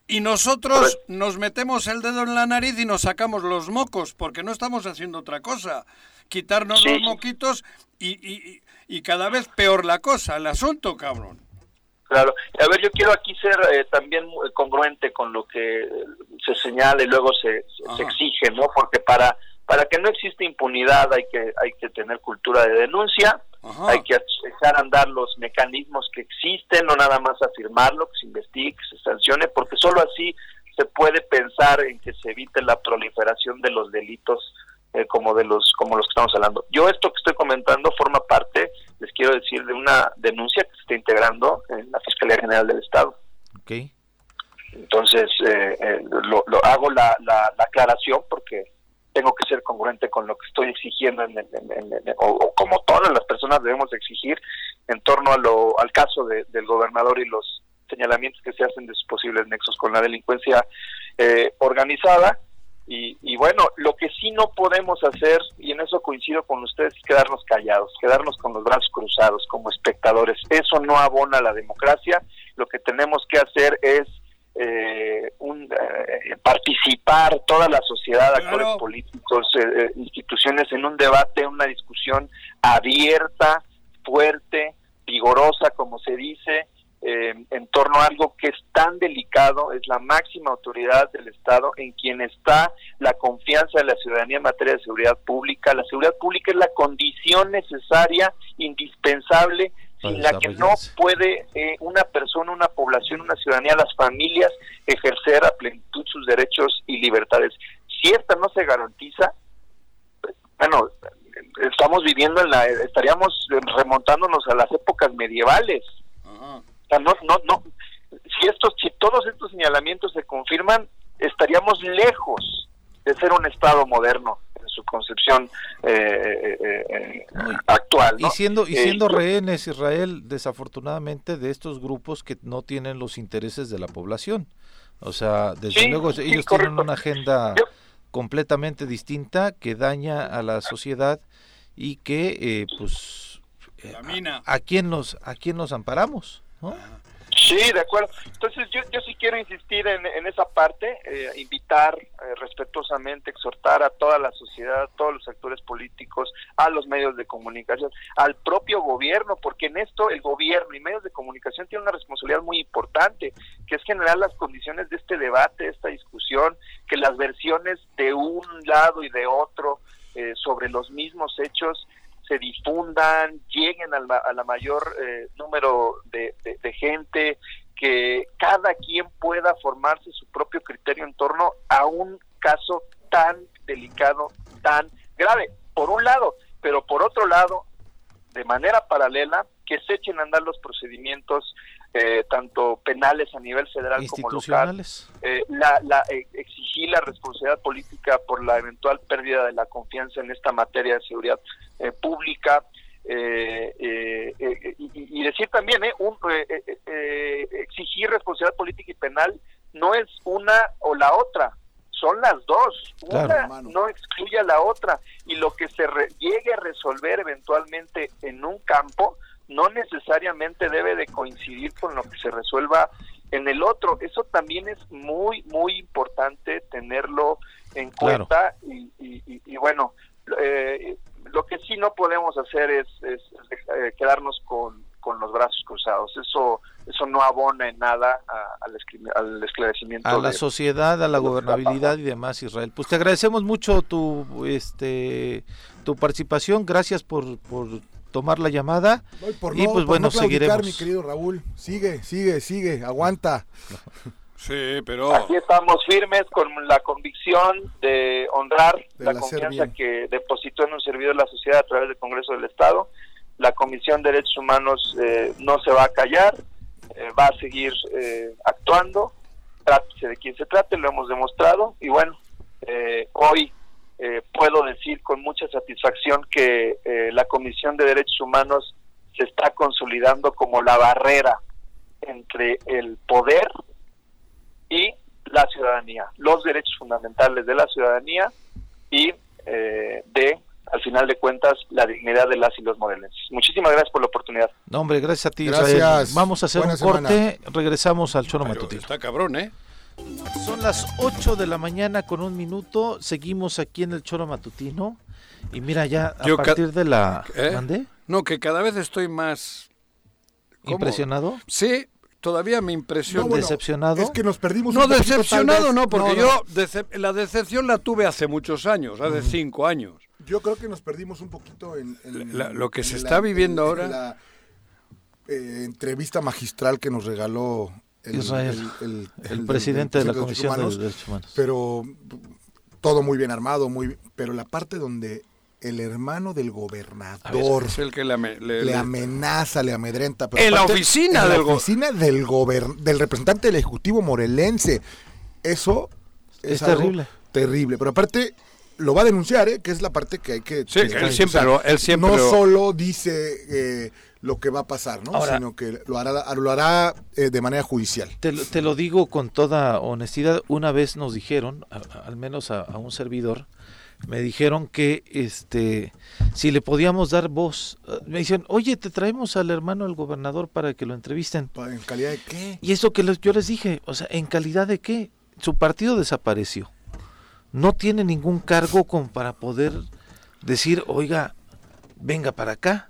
Y nosotros nos metemos el dedo en la nariz y nos sacamos los mocos, porque no estamos haciendo otra cosa. Quitarnos Sí. los moquitos y, y- y- cada vez peor la cosa, el asunto, cabrón. Claro. A ver, yo quiero aquí ser eh, también eh, congruente con lo que se señala y luego se, se- exige, ¿no? Porque para para que no exista impunidad hay que hay que tener cultura de denuncia, Ajá. hay que echar a andar los mecanismos que existen, no nada más afirmarlo, que se investigue, que se sancione, porque solo así se puede pensar en que se evite la proliferación de los delitos eh, como de los como los que estamos hablando. Yo esto que estoy comentando forma parte, les quiero decir, de una denuncia que se está integrando en la Fiscalía General del Estado. Ok. Entonces, eh, eh, lo, lo hago la, la, la aclaración porque tengo que ser congruente con lo que estoy exigiendo, en, o, como todas las personas debemos exigir en torno a lo, al caso de- del gobernador y los señalamientos que se hacen de sus posibles nexos con la delincuencia eh, organizada. Y, y bueno, lo que sí no podemos hacer, y en eso coincido con ustedes, es quedarnos callados, quedarnos con los brazos cruzados como espectadores. Eso no abona la democracia. Lo que tenemos que hacer es eh, un, eh, participar toda la sociedad, Claro. actores políticos, eh, eh, instituciones en un debate, una discusión abierta, fuerte, vigorosa, como se dice, en torno a algo que es tan delicado, es la máxima autoridad del Estado en quien está la confianza de la ciudadanía en materia de seguridad pública. La seguridad pública es la condición necesaria, indispensable, sin la que no puede eh, una persona, una población, una ciudadanía, las familias ejercer a plenitud sus derechos y libertades. Si esta no se garantiza, bueno, estamos viviendo en la, estaríamos remontándonos a las épocas medievales. O sea, no, no, no. Si estos, si todos estos señalamientos se confirman, estaríamos lejos de ser un Estado moderno en su concepción eh, eh, eh, actual. ¿no? Y siendo, y siendo Eh, rehenes Israel, desafortunadamente, de estos grupos que no tienen los intereses de la población. O sea, desde Sí, luego sí, ellos correcto. tienen una agenda Yo- completamente distinta que daña a la sociedad y que, eh, pues, eh, a, a quién nos, a quién nos amparamos, ¿no? Sí, de acuerdo. Entonces yo, yo sí quiero insistir en, en esa parte, eh, invitar eh, respetuosamente, exhortar a toda la sociedad, a todos los actores políticos, a los medios de comunicación, al propio gobierno, porque en esto el gobierno y medios de comunicación tienen una responsabilidad muy importante, que es generar las condiciones de este debate, de esta discusión, que las versiones de un lado y de otro eh, sobre los mismos hechos se difundan, lleguen al a la mayor eh, número de gente, que cada quien pueda formarse su propio criterio en torno a un caso tan delicado, tan grave, por un lado, pero por otro lado, de manera paralela, que se echen a andar los procedimientos eh, tanto penales a nivel federal como local, eh, la, la, eh, exigir la responsabilidad política por la eventual pérdida de la confianza en esta materia de seguridad eh, pública eh, y, y decir también eh, un, exigir responsabilidad política y penal no es una o la otra son las dos Claro. una Hermano. no excluye a la otra y lo que se re- llegue a resolver eventualmente en un campo no necesariamente debe de coincidir con lo que se resuelva en el otro. Eso también es muy, muy importante tenerlo en Claro. cuenta y, y- y- y bueno, eh, lo que sí no podemos hacer es, es, eh, quedarnos con, con los brazos cruzados. Eso eso no abona en nada a- al, al esclarecimiento. a la sociedad, a la gobernabilidad y demás, Israel. Pues te agradecemos mucho tu este tu participación, gracias por, por tomar la llamada No, y por y no, pues por bueno, no seguiremos. mi querido Raúl. Sigue, sigue, sigue, aguanta. Sí, pero Aquí estamos firmes con la convicción de honrar De la confianza que depositó en un servidor de la sociedad a través del Congreso del Estado. La Comisión de Derechos Humanos eh, no se va a callar, eh, va a seguir eh, actuando, trátese de quien se trate, lo hemos demostrado y bueno, eh, hoy eh, puedo decir con mucha satisfacción que eh, la Comisión de Derechos Humanos se está consolidando como la barrera entre el poder y la ciudadanía, los derechos fundamentales de la ciudadanía y eh, de, al final de cuentas, la dignidad de las y los morelenses. Muchísimas gracias por la oportunidad. No, hombre, gracias a ti, Gracias. Israel. Vamos a hacer Buena un corte, regresamos al choro matutino. está cabrón, ¿eh? Son las 8 de la mañana con un minuto, seguimos aquí en el choro matutino y mira ya a Yo partir de la ¿Eh? ¿Mandé? No, que cada vez estoy más ¿Cómo? impresionado, Sí, todavía me impresiona. No, bueno, decepcionado. Es que nos perdimos No un poquito, decepcionado, no, porque no. yo decep- la decepción la tuve hace muchos años, hace cinco años. Yo creo que nos perdimos un poquito en, en- La- lo que se en está viviendo en- ahora. en la eh, entrevista magistral que nos regaló el, Israel, el- presidente de la Comisión de Humanos, Derechos Humanos. Pero todo muy bien armado, muy bien, pero la parte donde el hermano del gobernador Es el que le, ame- le- le le- amenaza, le amedrenta. pero En la aparte, oficina en del la go- oficina del representante del ejecutivo morelense. Eso Es algo terrible. Terrible, pero aparte lo va a denunciar, ¿eh? que es la parte que hay que... Sí, que- él siempre lo- él siempre no lo- solo dice eh, lo que va a pasar, ¿no? Ahora- sino que lo hará, lo hará eh, de manera judicial. Te, lo- te lo digo con toda honestidad. Una vez nos dijeron, a- al menos a, a un servidor, me dijeron que este si le podíamos dar voz. eh, Me dicen, oye, te traemos al hermano del gobernador para que lo entrevisten. ¿En calidad de qué? Y eso que les- yo les dije, o sea, ¿en calidad de qué? Su partido desapareció. No tiene ningún cargo como para poder decir, oiga, venga para acá.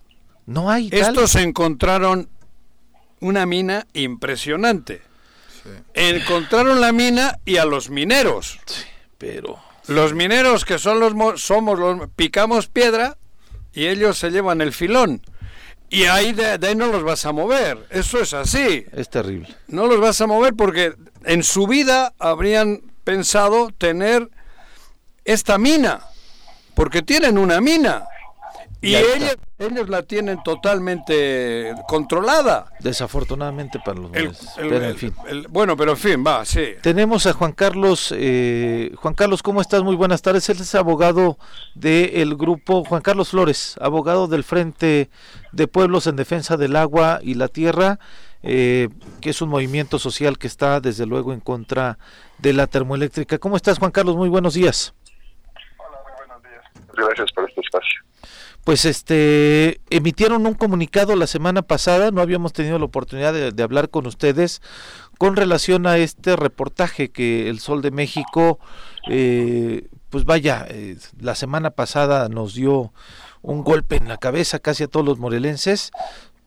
No hay. Estos encontraron una mina impresionante. Encontraron la mina y a los mineros. pero Los mineros que son los mo- somos los picamos piedra y ellos se llevan el filón. Y ahí de, de ahí no los vas a mover. Eso es así. es terrible. No los vas a mover porque en su vida habrían pensado tener esta mina. Porque tienen una mina. Y ellos, ellos la tienen totalmente controlada. Desafortunadamente para los El- morelenses. el- Pero, en el- fin. el- bueno, pero en fin, va, sí. Tenemos a Juan Carlos. eh, Juan Carlos, ¿cómo estás? Muy buenas tardes. Él es abogado del grupo, Juan Carlos Flores, abogado del Frente de Pueblos en Defensa del Agua y la Tierra, eh, que es un movimiento social que está desde luego en contra de la termoeléctrica. ¿Cómo estás, Juan Carlos? Muy buenos días. Gracias por este espacio. Pues este emitieron un comunicado la semana pasada, no habíamos tenido la oportunidad de, hablar con ustedes con relación a este reportaje que el Sol de México, eh, pues vaya, eh, la semana pasada nos dio un golpe en la cabeza casi a todos los morelenses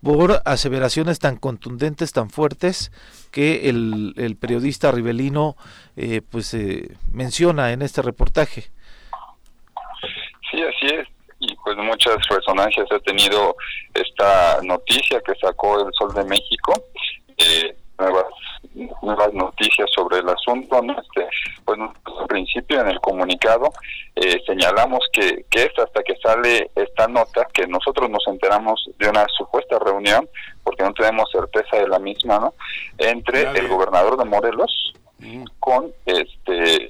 por aseveraciones tan contundentes, tan fuertes que el, el periodista Rivelino eh, pues eh, menciona en este reportaje. Sí, así es. Pues muchas resonancias ha tenido esta noticia que sacó el Sol de México. Eh, nuevas, nuevas noticias sobre el asunto. ¿no? Este, pues al principio en el comunicado eh, señalamos que, que es hasta que sale esta nota que nosotros nos enteramos de una supuesta reunión, porque no tenemos certeza de la misma, ¿no? entre el gobernador de Morelos con este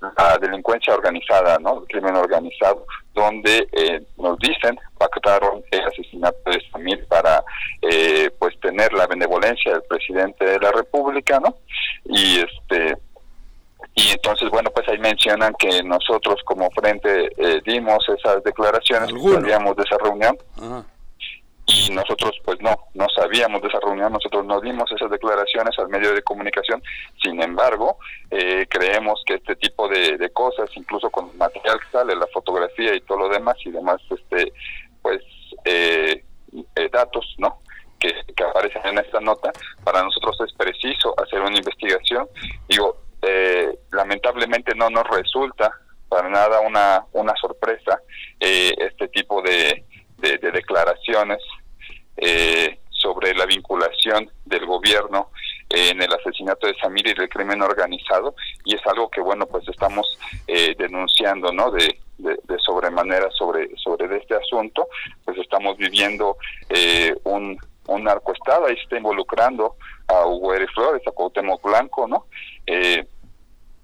la delincuencia organizada, ¿no? El crimen organizado, donde eh, nos dicen pactaron el asesinato de Samir para eh, pues tener la benevolencia del presidente de la República, ¿no? Y este y entonces bueno pues ahí mencionan que nosotros como frente eh, dimos esas declaraciones, que sabíamos de esa reunión Ajá. Y nosotros pues no, no sabíamos de esa reunión, nosotros no dimos esas declaraciones al medio de comunicación, sin embargo, eh, creemos que este tipo de, cosas, incluso con material que sale, la fotografía y todo lo demás y demás, este pues eh, eh, datos, ¿no? Que, que aparecen en esta nota, para nosotros es preciso hacer una investigación. Digo, eh, lamentablemente no nos resulta para nada una, una sorpresa eh, este tipo de, de, de declaraciones eh, sobre la vinculación del gobierno en el asesinato de Samir y del crimen organizado y es algo que bueno pues estamos eh, denunciando no de, de, sobremanera sobre sobre este asunto pues estamos viviendo eh, un un narcoestado ahí se está involucrando a Hugo Eric Flores a Cuauhtémoc Blanco no eh,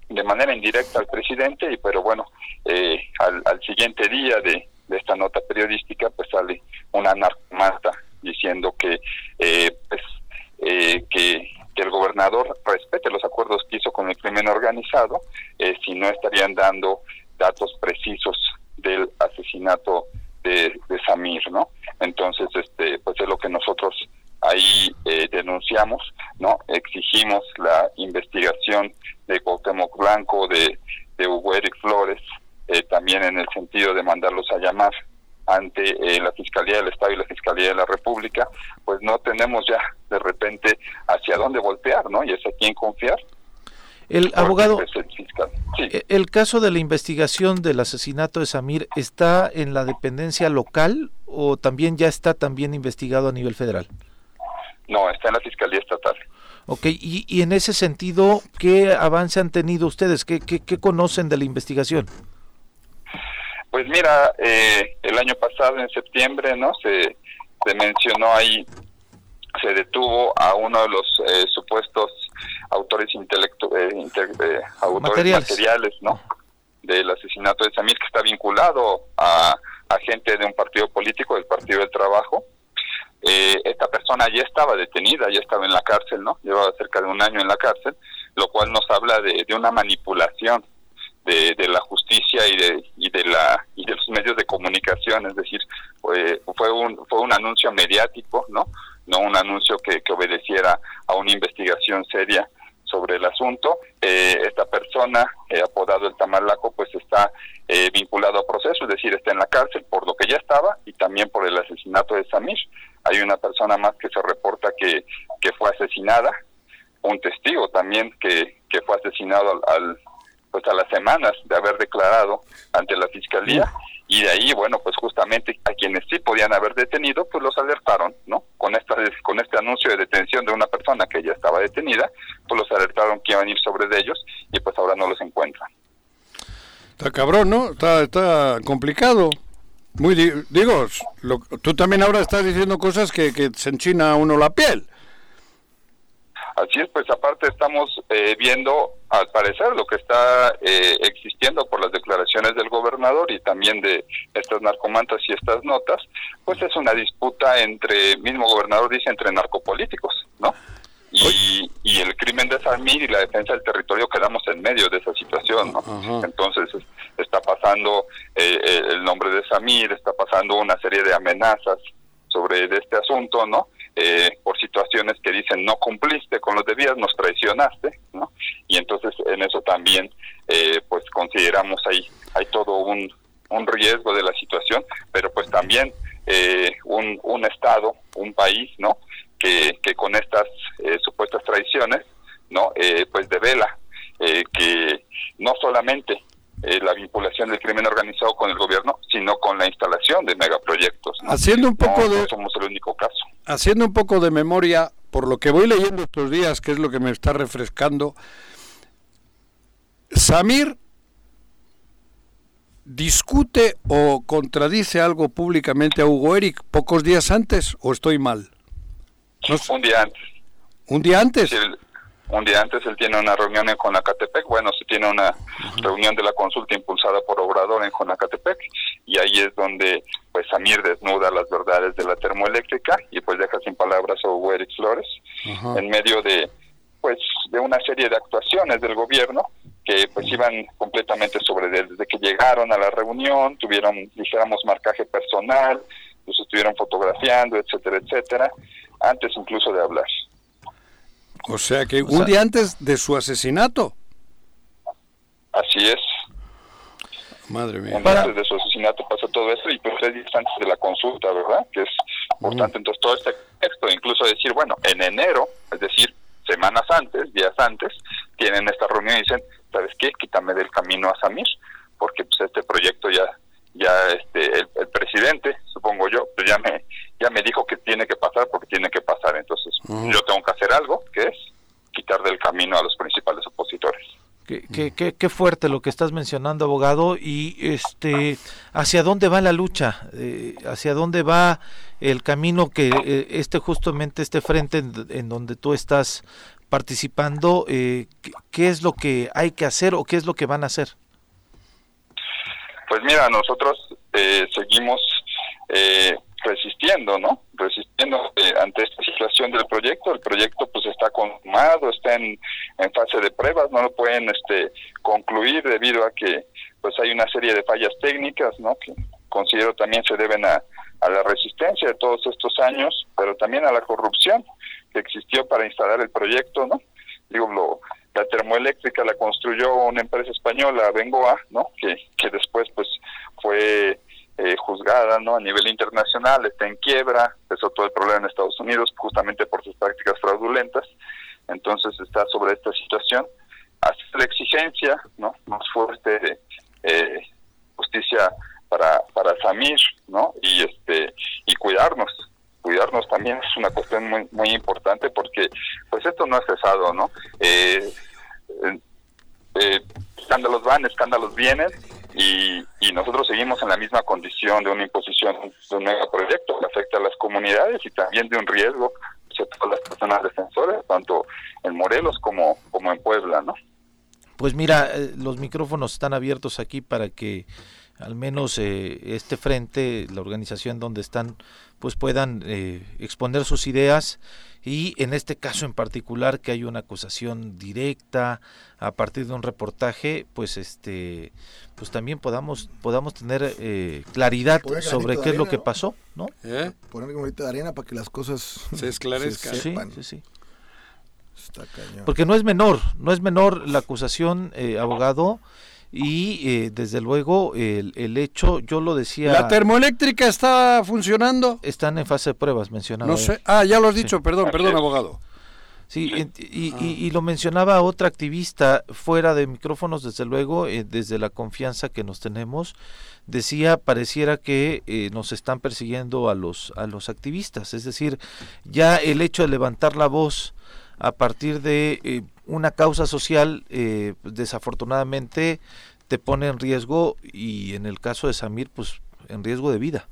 de manera indirecta al presidente y pero bueno eh, al, al siguiente día de, de esta nota periodística pues sale una narcomanta diciendo que eh, pues eh, que, que el gobernador respete los acuerdos que hizo con el crimen organizado eh, si no estarían dando datos precisos del asesinato de, de Samir no entonces este pues es lo que nosotros ahí eh, denunciamos, ¿no? Exigimos la investigación de Cuauhtémoc Blanco, de, de Hugo Eric Flores, eh, también en el sentido de mandarlos a llamar ante eh, la Fiscalía del Estado y la Fiscalía de la República, pues no tenemos ya de repente hacia dónde voltear, ¿no? Y es a quién confiar. El abogado, pues, el fiscal. Sí. E- El caso de la investigación del asesinato de Samir está en la dependencia local o también ya está también investigado a nivel federal. No, está en la Fiscalía Estatal. Ok, y, y en ese sentido, ¿qué avance han tenido ustedes? ¿Qué, qué, qué conocen de la investigación? Pues mira, eh, el año pasado, en septiembre, ¿no? Se, se mencionó ahí, se detuvo a uno de los eh, supuestos autores intelectu eh, inte- eh, autores Materiales. materiales, ¿no? Del asesinato de Samir, que está vinculado a, a gente de un partido político, del Partido del Trabajo. Eh, esta persona ya estaba detenida, ya estaba en la cárcel, ¿no? Llevaba cerca de un año en la cárcel, lo cual nos habla de, de una manipulación de, de la justicia y de y de la y de los medios de comunicación es decir fue fue un fue un anuncio mediático no no un anuncio que, que obedeciera a una investigación seria sobre el asunto Eh, esta persona eh, apodado el tamalaco pues está eh, vinculado a proceso es decir está en la cárcel por lo que ya estaba y también por el asesinato de Samir. Hay una persona más que se reporta que, que fue asesinada, un testigo también que, que fue asesinado al, al- pues a las semanas de haber declarado ante la fiscalía y de ahí bueno pues justamente a quienes sí podían haber detenido pues los alertaron no con esta con este anuncio de detención de una persona que ya estaba detenida pues los alertaron que iban a ir sobre de ellos y pues ahora no los encuentran Está cabrón, ¿no? Está, está complicado. Muy di- digo, lo- tú también ahora estás diciendo cosas que, que se enchina a uno la piel. Así es, pues aparte estamos eh, viendo, al parecer, lo que está eh, existiendo por las declaraciones del gobernador y también de estas narcomantas y estas notas, pues es una disputa entre, mismo gobernador dice, entre narcopolíticos, ¿no? Y, y el crimen de Samir y la defensa del territorio quedamos en medio de esa situación, ¿no? Entonces es- está pasando eh, eh, el nombre de Samir, está pasando una serie de amenazas sobre de este asunto, ¿no? Eh, por situaciones que dicen no cumpliste con los debidas, nos traicionaste, ¿no? Y entonces en eso también, eh, pues consideramos ahí, hay todo un, un riesgo de la situación, pero pues también eh, un, un Estado, un país, ¿no? Que, que con estas eh, supuestas traiciones, ¿no? Eh, pues devela eh, que no solamente eh, la vinculación del crimen organizado con el gobierno, sino con la instalación de megaproyectos. ¿no? Haciendo un poco No, de- no somos el único caso. Haciendo un poco de memoria, por lo que voy leyendo estos días, que es lo que me está refrescando, Samir discute o contradice algo públicamente a Hugo Eric pocos días antes, o estoy mal. No sé. Un día antes. ¿Un día antes? Sí, el- un día antes él tiene una reunión en Jonacatepec, bueno, se tiene una reunión de la consulta impulsada por Obrador en Jonacatepec y ahí es donde pues Samir desnuda las verdades de la termoeléctrica y pues deja sin palabras a Hugo Eric Flores en medio de pues de una serie de actuaciones del gobierno que pues iban completamente sobre él. Desde que llegaron a la reunión, tuvieron, dijéramos, marcaje personal, los estuvieron fotografiando, etcétera, etcétera, antes incluso de hablar. O sea que un día antes de su asesinato. Así es. Madre mía. Un día antes de su asesinato pasó todo esto y pues tres días antes de la consulta, ¿verdad? Que es importante. Entonces todo este texto, incluso decir, bueno, en enero, es decir, semanas antes, días antes, tienen esta reunión y dicen, ¿sabes qué? Quítame del camino a Samir, porque pues este proyecto ya, ya este, el, el presidente, supongo yo, pues ya me, ya me dijo que tiene que pasar porque tiene que pasar. Entonces yo tengo que hacer algo, que es quitar del camino a los principales opositores. Qué, qué- qué- qué fuerte lo que estás mencionando, abogado. Y este, ¿hacia dónde va la lucha? Eh, ¿Hacia dónde va el camino que eh, este justamente este frente en, en donde tú estás participando? eh, ¿qué, qué es lo que hay que hacer o qué es lo que van a hacer? Pues mira, nosotros eh, seguimos eh, resistiendo, ¿no? Resistiendo eh, ante esta situación del proyecto. El proyecto pues está consumado, está en, en fase de pruebas, no lo pueden este, concluir debido a que pues hay una serie de fallas técnicas, ¿no? Que considero también se deben a, a la resistencia de todos estos años, pero también a la corrupción que existió para instalar el proyecto, ¿no? Digo, lo, la termoeléctrica la construyó una empresa española, Bengoa, ¿no? Que, que después pues fue eh, juzgada, ¿no? A nivel internacional, está en quiebra, empezó todo el problema en Estados Unidos justamente por sus prácticas fraudulentas, entonces está sobre esta situación. Hacer la exigencia, ¿no? Más fuerte eh, justicia para, para Samir, ¿no? Y este y cuidarnos, cuidarnos también es una cuestión muy muy importante porque pues esto no ha cesado, ¿no? Eh, eh, eh, escándalos van, escándalos vienen y, y nosotros seguimos en la misma condición de una imposición de un megaproyecto que afecta a las comunidades y también de un riesgo todas las personas defensoras, tanto en Morelos como, como en Puebla, ¿no? Pues mira, eh, los micrófonos están abiertos aquí para que al menos eh, este frente, la organización donde están, pues puedan eh, exponer sus ideas y en este caso en particular que hay una acusación directa a partir de un reportaje, pues este, pues también podamos podamos tener eh, claridad sobre qué es lo que ¿no? pasó, ¿no? Poner un granito de arena para que las cosas Se esclarezcan. se Sí, sepan. sí, sí. Está cañón. Porque no es menor, no es menor la acusación, eh, abogado, Y eh, desde luego el, el hecho, yo lo decía... ¿La termoeléctrica está funcionando? Están en fase de pruebas, mencionaba. No él. sé. Ah, ya lo has dicho, Sí. perdón, perdón, abogado. Sí, y, y- y lo mencionaba otra activista fuera de micrófonos, desde luego, eh, desde la confianza que nos tenemos, decía, pareciera que eh, nos están persiguiendo a los, a los activistas, es decir, ya el hecho de levantar la voz a partir de eh, una causa social, eh, desafortunadamente te pone en riesgo y en el caso de Samir, pues en riesgo de vida.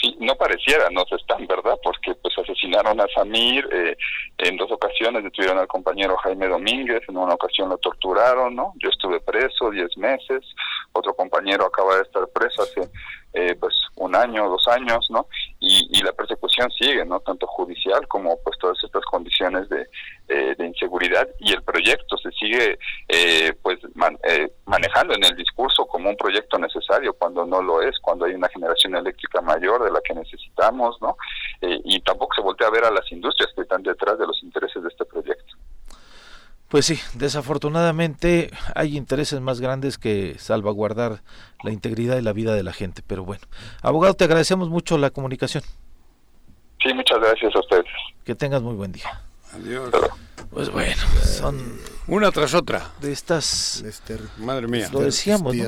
Sí, no pareciera, no se están, ¿verdad? Porque pues asesinaron a Samir, eh, en dos ocasiones detuvieron al compañero Jaime Domínguez, en una ocasión lo torturaron, ¿no? Yo estuve preso 10 meses, otro compañero acaba de estar preso hace eh, pues un año, dos años, ¿no? Y, y la persecución sigue, ¿no? Tanto judicial como pues todas estas condiciones de, eh, de inseguridad y el proyecto se sigue eh, pues man- eh, manejando en el discurso como un proyecto necesario cuando no lo es, cuando hay una generación eléctrica mayor de la que necesitamos, ¿no? Eh, y tampoco se voltea a ver a las industrias que están detrás de los intereses de este proyecto. Pues sí, desafortunadamente hay intereses más grandes que salvaguardar la integridad y la vida de la gente, pero bueno. Abogado, te agradecemos mucho la comunicación. Sí, muchas gracias a ustedes. Que tengas muy buen día. Adiós. Pues bueno, son Una tras otra. de estas... Madre mía. Lo decíamos. Y,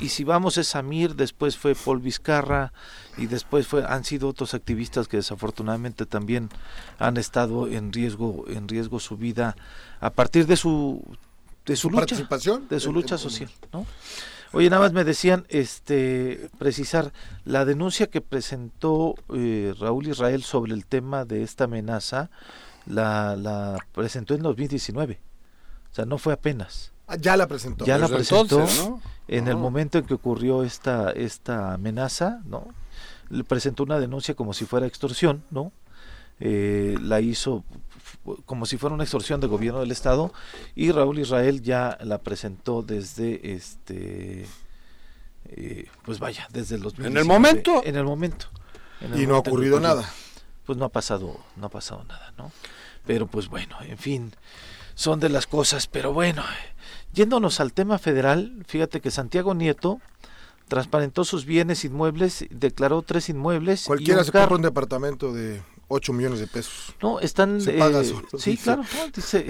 y si vamos es Samir, después fue Paul Vizcarra y después fue han sido otros activistas que desafortunadamente también han estado en riesgo en riesgo su vida a partir de su de su, Su lucha, participación de su en- lucha en- social, ¿no? Oye, nada más me decían, este, precisar la denuncia que presentó eh, Raúl Israel sobre el tema de esta amenaza, la, la presentó en 2019, o sea, no fue apenas. Ah, ya la presentó. Ya la Desde presentó entonces, ¿no? en el Ah. momento en que ocurrió esta esta amenaza, ¿no? Le presentó una denuncia como si fuera extorsión, ¿no? Eh, la hizo como si fuera una extorsión del gobierno del estado y Raúl Israel ya la presentó desde este eh, pues vaya, desde el 2019. ¿En el momento? En el momento. En el Y no ha ocurrido nada. Pues no ha pasado, no ha pasado nada, ¿no? Pero pues bueno, en fin, son de las cosas, pero bueno, yéndonos al tema federal, fíjate que Santiago Nieto transparentó sus bienes inmuebles, declaró tres inmuebles y Cualquiera un se carro. compra un departamento de 8 millones de pesos. No, están. Se eh, paga solo, sí, dice. claro. No, dice,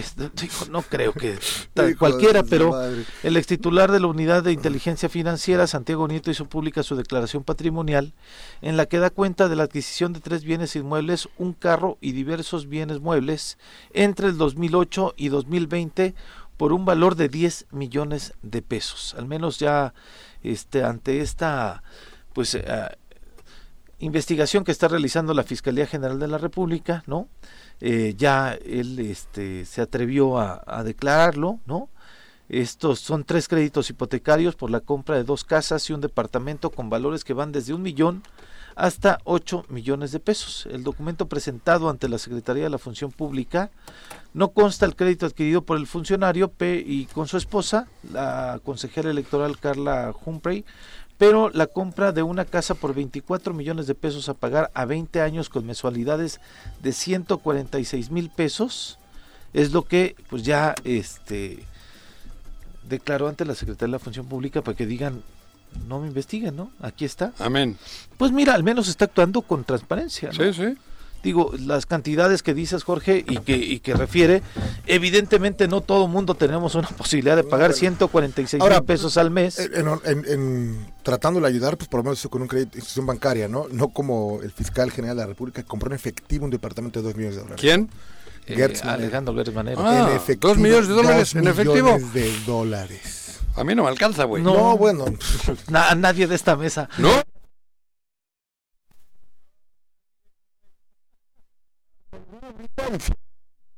no creo que tal- cualquiera, pero el ex titular de la Unidad de Inteligencia Financiera, Santiago Nieto, hizo pública su declaración patrimonial, en la que da cuenta de la adquisición de tres bienes inmuebles, un carro y diversos bienes muebles entre el 2008 y 2020 por un valor de 10 millones de pesos. Al menos ya este, ante esta pues eh, investigación que está realizando la Fiscalía General de la República, ¿no? Eh, ya él este, se atrevió a, declararlo, ¿no? Estos son tres créditos hipotecarios por la compra de dos casas y un departamento con valores que van desde un millón hasta 8 millones de pesos. El documento presentado ante la Secretaría de la Función Pública no consta el crédito adquirido por el funcionario P y con su esposa, la consejera electoral Carla Humphrey, pero la compra de una casa por 24 millones de pesos a pagar a 20 años con mensualidades de 146 mil pesos es lo que pues ya este declaró ante la Secretaría de la Función Pública para que digan no me investiguen, ¿no? Aquí está. Amén. Pues mira, al menos está actuando con transparencia. ¿no? Sí, sí. Digo, las cantidades que dices, Jorge, y que, y que refiere, evidentemente no todo mundo tenemos una posibilidad de pagar 146 Ahora, mil pesos al mes. En, en- en- tratándole de ayudar, pues por lo menos con un crédito, institución bancaria, ¿no? No como el fiscal general de la República que compró en efectivo un departamento de 2 millones de dólares. ¿Quién? Eh. Alejandro Gertz Manero. Ah, en efectivo. ¿dos millones de dólares dos en efectivo? millones de dólares. A mí no me alcanza, güey. No. No, bueno. Na- a nadie de esta mesa. ¿No?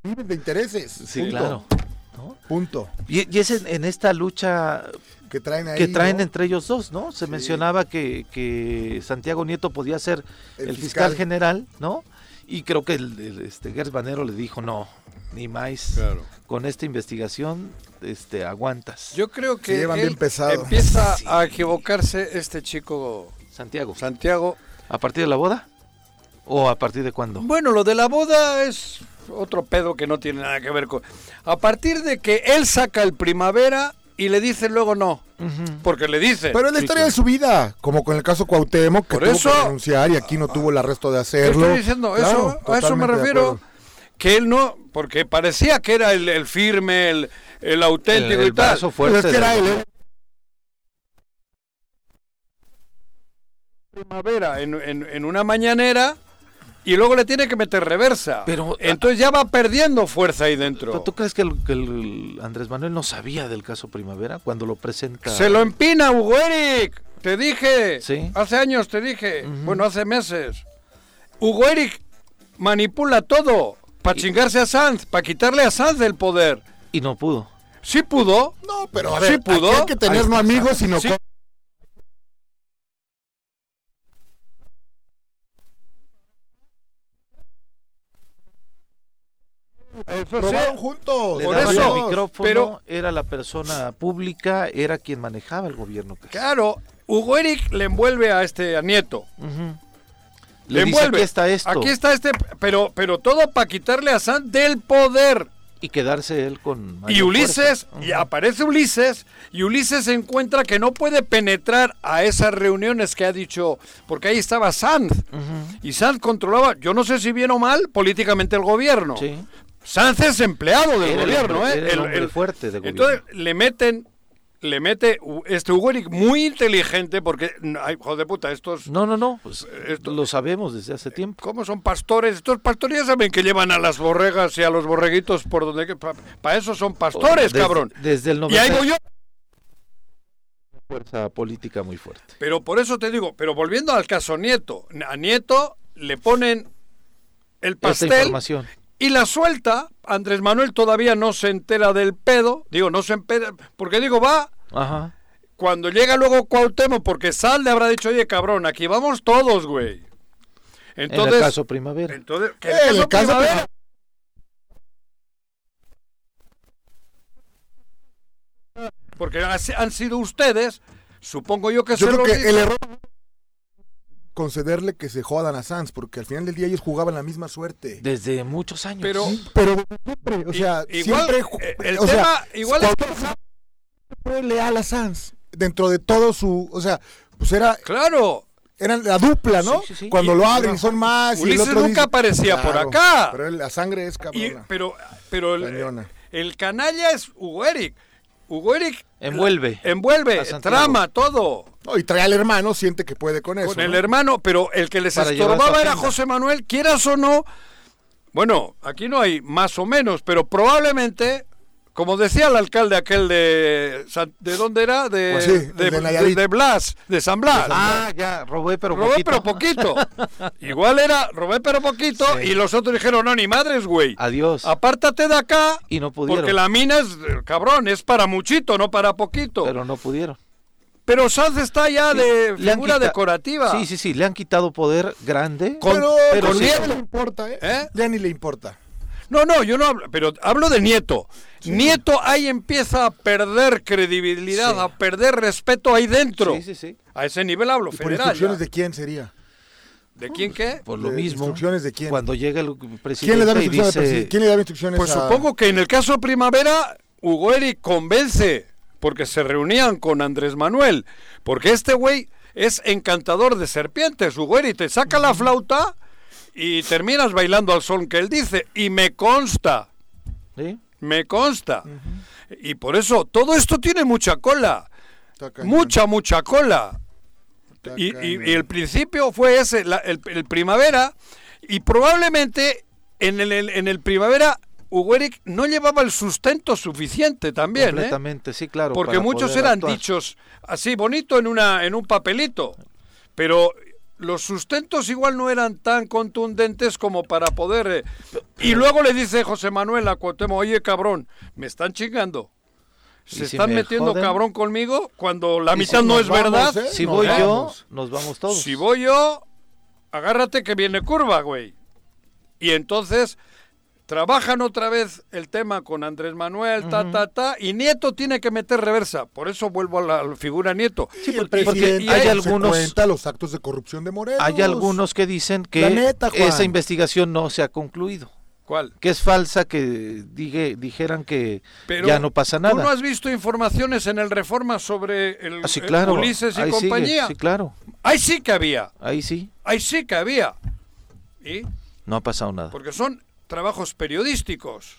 Viven de intereses. Sí, Punto. claro. ¿no? Punto. Y, y es en, en esta lucha Que traen ahí. que traen ¿no? entre ellos dos, ¿no? Se Sí. mencionaba que, que Santiago Nieto podía ser el, El fiscal. fiscal. general, ¿no? Y creo que el, el, este Gertz Manero le dijo, no, ni más. Claro. Con esta investigación este, aguantas. Yo creo que Se llevan él bien pesado. empieza Sí. a equivocarse este chico Santiago. Santiago. ¿A partir de la boda? ¿O a partir de cuándo? Bueno, lo de la boda es otro pedo que no tiene nada que ver con... A partir de que él saca el primavera y le dice luego no, porque le dice... Pero es la historia de su vida, como con el caso Cuauhtémoc, que Por tuvo eso- que renunciar y aquí no tuvo el arresto de ¿Qué hacerlo. estoy diciendo? Claro, eso, a eso me refiero. Que él no, porque parecía que era el, el firme, el, el auténtico El y tal. brazo fuerte Pero es que era del él, ¿eh? Primavera en, en- en una mañanera y luego le tiene que meter reversa. Pero- Entonces ya va perdiendo fuerza ahí dentro. ¿Pero ¿Tú crees que el, que el Andrés Manuel no sabía del caso Primavera cuando lo presenta? Se lo empina, Hugo Eric. Te dije. Sí. Hace años te dije. Bueno, hace meses. Hugo Eric manipula todo para chingarse a Sanz, para quitarle a Sanz el poder. Y no pudo. Sí pudo. No, pero a ver, sí pudo. aquí hay que tener no amigos, sino Sí. Eso Probaron juntos. Le Por eso, el micrófono, pero- era la persona pública, era quien manejaba el gobierno. casi. Claro, Hugo Eric le envuelve a este a Nieto. Le, Le dice, envuelve. aquí está esto. Aquí está este, pero, pero todo para quitarle a Sanz del poder. Y quedarse él con... Y Ulises, y aparece Ulises, y Ulises se encuentra que no puede penetrar a esas reuniones que ha dicho, porque ahí estaba Sanz, y Sanz controlaba, yo no sé si bien o mal, políticamente el gobierno. Sí. Sanz es empleado del Era el gobierno, hombre- ¿eh? el hombre fuerte de gobierno. Entonces le meten, le mete este Hugo Eric muy inteligente, porque, ay, joder de puta, estos... No, no, no, pues Esto- lo sabemos desde hace tiempo. ¿Cómo son pastores? Estos pastores ya saben que llevan a las borregas y a los borreguitos por donde... Para eso son pastores, Desde- cabrón. Desde el Y ahí 90 voy yo. fuerza política muy fuerte. Pero por eso te digo, pero volviendo al caso Nieto, a Nieto le ponen el Esta pastel información. Y la suelta. Andrés Manuel todavía no se entera del pedo, digo, no se entera, porque digo, va, Ajá. cuando llega luego Cuauhtémoc, porque Sal le habrá dicho, oye, cabrón, aquí vamos todos, güey. Entonces, en el caso Primavera. entonces el el caso Primavera- Porque así han sido ustedes, supongo yo que Yo se creo lo que dicen. el error concederle que se jodan a Sanz, porque al final del día ellos jugaban la misma suerte. Desde muchos años. Pero, Pero siempre, o sea, igual, siempre eh, el o sea, tema, igual es que- Cuauhtémoc fue leal a Sanz dentro de todo su, o sea, pues era claro, eran la dupla, ¿no? Sí, sí, sí. Cuando Y- lo abren son más y el Ulises otro nunca dice- aparecía por acá. Pero la sangre es y- cabrona. pero, pero el, el canalla es Hugo Eric. Hugo Eric Envuelve. envuelve, trama, todo. No, y trae al hermano, siente que puede con eso. con el ¿no? hermano, pero el que les Para estorbaba era. José Manuel, quieras o no. Bueno, aquí no hay más o menos, pero probablemente, como decía el alcalde aquel de. ¿De dónde era? De, Pues sí, de, de Nayarit. de Blas, de San Blas. Ah, ya, robé pero robé poquito. pero poquito. Igual era, robé pero poquito, Sí. y los otros dijeron, no, ni madres, güey. Adiós. Apártate de acá, Y no pudieron. porque la mina es, eh, cabrón, es para muchito, no para poquito. Pero, Pero no pudieron. Sanz está ya Sí, de le figura quita- decorativa. Sí, sí, sí, le han quitado poder grande. Con- pero, pero pero sí. ya no le importa, ¿eh? ¿Eh? Ya ni le importa. No, no, yo no hablo, pero hablo de Nieto. Nieto ahí empieza a perder credibilidad, Sí. a perder respeto ahí dentro. Sí, sí, sí. A ese nivel hablo, ¿Y por federal. instrucciones ya. de quién sería? ¿De quién qué? Por lo ¿De mismo. instrucciones de quién? Cuando llega el presidente ¿Quién le daba y instrucciones, al dice, ¿Quién le daba instrucciones Pues a- supongo que en el caso Primavera, Hugo Eric convence, porque se reunían con Andrés Manuel, porque este güey es encantador de serpientes. Hugo Eric te saca la flauta y terminas bailando al son que él dice. Y me consta, ¿Sí? me consta. Y por eso, todo esto tiene mucha cola. Mucha, mucha cola. Y, y- y el principio fue ese, la- el, el primavera, y probablemente en el, el- en el primavera Hugo Eric no llevaba el sustento suficiente también, ¿eh? Completamente, sí, claro. Porque muchos eran actuar. dichos así, bonito en, una, en un papelito, pero los sustentos igual no eran tan contundentes como para poder... eh, Y luego le dice José Manuel a Cuauhtémoc, oye cabrón, me están chingando. ¿Y Se si están me metiendo joden? cabrón conmigo cuando la ¿Y mitad si no es vamos, verdad. eh? Si Nos voy yo, nos vamos todos. Si voy yo, agárrate que viene curva, güey. Y entonces trabajan otra vez el tema con Andrés Manuel, ta, ta, ta, y Nieto tiene que meter reversa. Por eso vuelvo a la, figura Nieto. Sí, el porque presidente hay se algunos- cuenta los actos de corrupción de Morelos. Hay algunos que dicen que neta, esa investigación no se ha concluido. ¿Cuál? Que es falsa que dije, dijeran que Pero ya no pasa ¿Tú nada. no has visto informaciones en el Reforma sobre el, Ah, sí, el claro. Ulises y ahí sigue, compañía? sí, claro. Ahí sí que había. Ahí sí. Ahí sí que había. ¿Y? No ha pasado nada. Porque son trabajos periodísticos,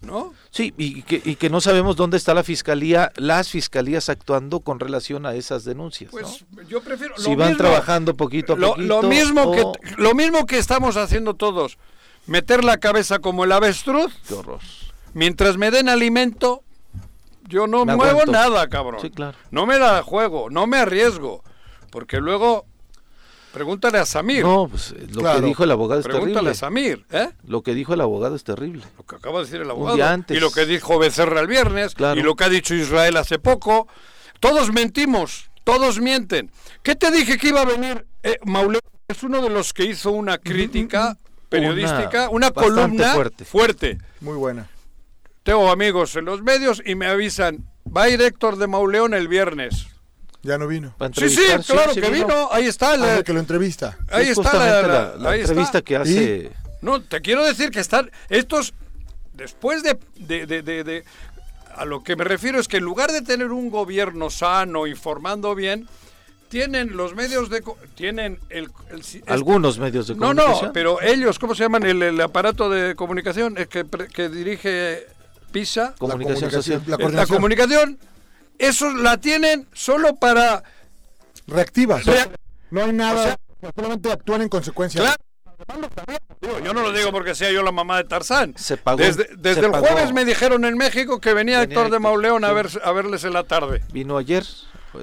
¿no? Sí, y que, y que no sabemos dónde está la fiscalía, las fiscalías actuando con relación a esas denuncias. Pues ¿no? yo prefiero. Si van mismo- trabajando poquito a lo, poquito. lo mismo o- que lo mismo que estamos haciendo todos. Meter la cabeza como el avestruz. Qué horror. Mientras me den alimento, yo no Me muevo aguanto. nada, cabrón. Sí, claro. No me da juego, no me arriesgo. Porque luego. Pregúntale a Samir. No, pues lo Claro. que dijo el abogado es Pregúntale terrible. a Samir, ¿eh? Lo que dijo el abogado es terrible. Lo que acaba de decir el Un abogado. día antes. Y lo que dijo Becerra el viernes. Claro. Y lo que ha dicho Israel hace poco. Todos mentimos, todos mienten. ¿Qué te dije que iba a venir? Eh, Mauleo es uno de los que hizo una crítica periodística, una, columna fuerte. fuerte. Muy buena. Tengo amigos en los medios y me avisan, va a ir Héctor de Mauleón el viernes. Ya no vino. Sí, sí, claro sí que vino. Ahí está. Ah, la- el que lo entrevista. ahí Es está la, la, la ahí está. entrevista que hace. No, te quiero decir que están estos, después de, de- de- de- de- a lo que me refiero es que en lugar de tener un gobierno sano, informando bien, tienen los medios de, tienen el, este- Algunos medios de no, comunicación. no, pero ellos, ¿cómo se llaman? El, el aparato de comunicación es que, pre- que dirige PISA, Comunicación comunicación, social. la la comunicación, esos la tienen solo para Reactivas. Reac- no hay nada. O sea- solamente actúan en consecuencia. Claro. Digo, yo no lo digo porque sea yo la mamá de Tarzán. Se pagó- Desde, desde se el pagó. jueves me dijeron en México que venía, Venía Héctor de Mauleón a, ver, a verles en la tarde. Vino ayer.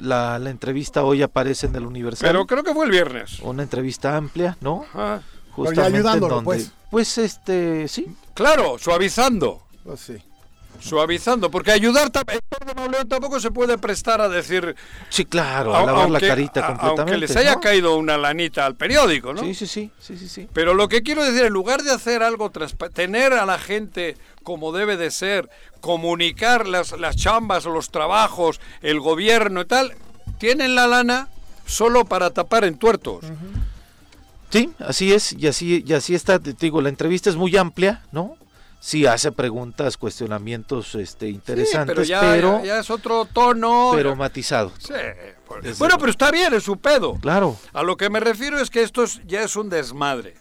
La, la entrevista hoy aparece en el Universal. Pero creo que fue el viernes. Una entrevista amplia, ¿no? Ah, Justamente en ayudándolo, donde- pues. Pues este, sí. claro, suavizando. Pues sí. Suavizando. Porque ayudar. tampoco se puede prestar a decir. Sí, claro, a lavar la carita completamente. Aunque les haya ¿no? caído una lanita al periódico, ¿no? Sí, sí, sí, sí, sí. Pero lo que quiero decir, en lugar de hacer algo, tener a la gente como debe de ser, comunicar las, las chambas, los trabajos, el gobierno y tal, tienen la lana solo para tapar entuertos. Sí, así es, y así, y así está, te digo, la entrevista es muy amplia, ¿no? Sí hace preguntas, cuestionamientos este, Sí, interesantes, pero ya, pero, ya- ya es otro tono. pero matizado. Sí, pues- bueno, pero está bien, es su pedo. Claro, A lo que me refiero es que esto es- ya es un desmadre.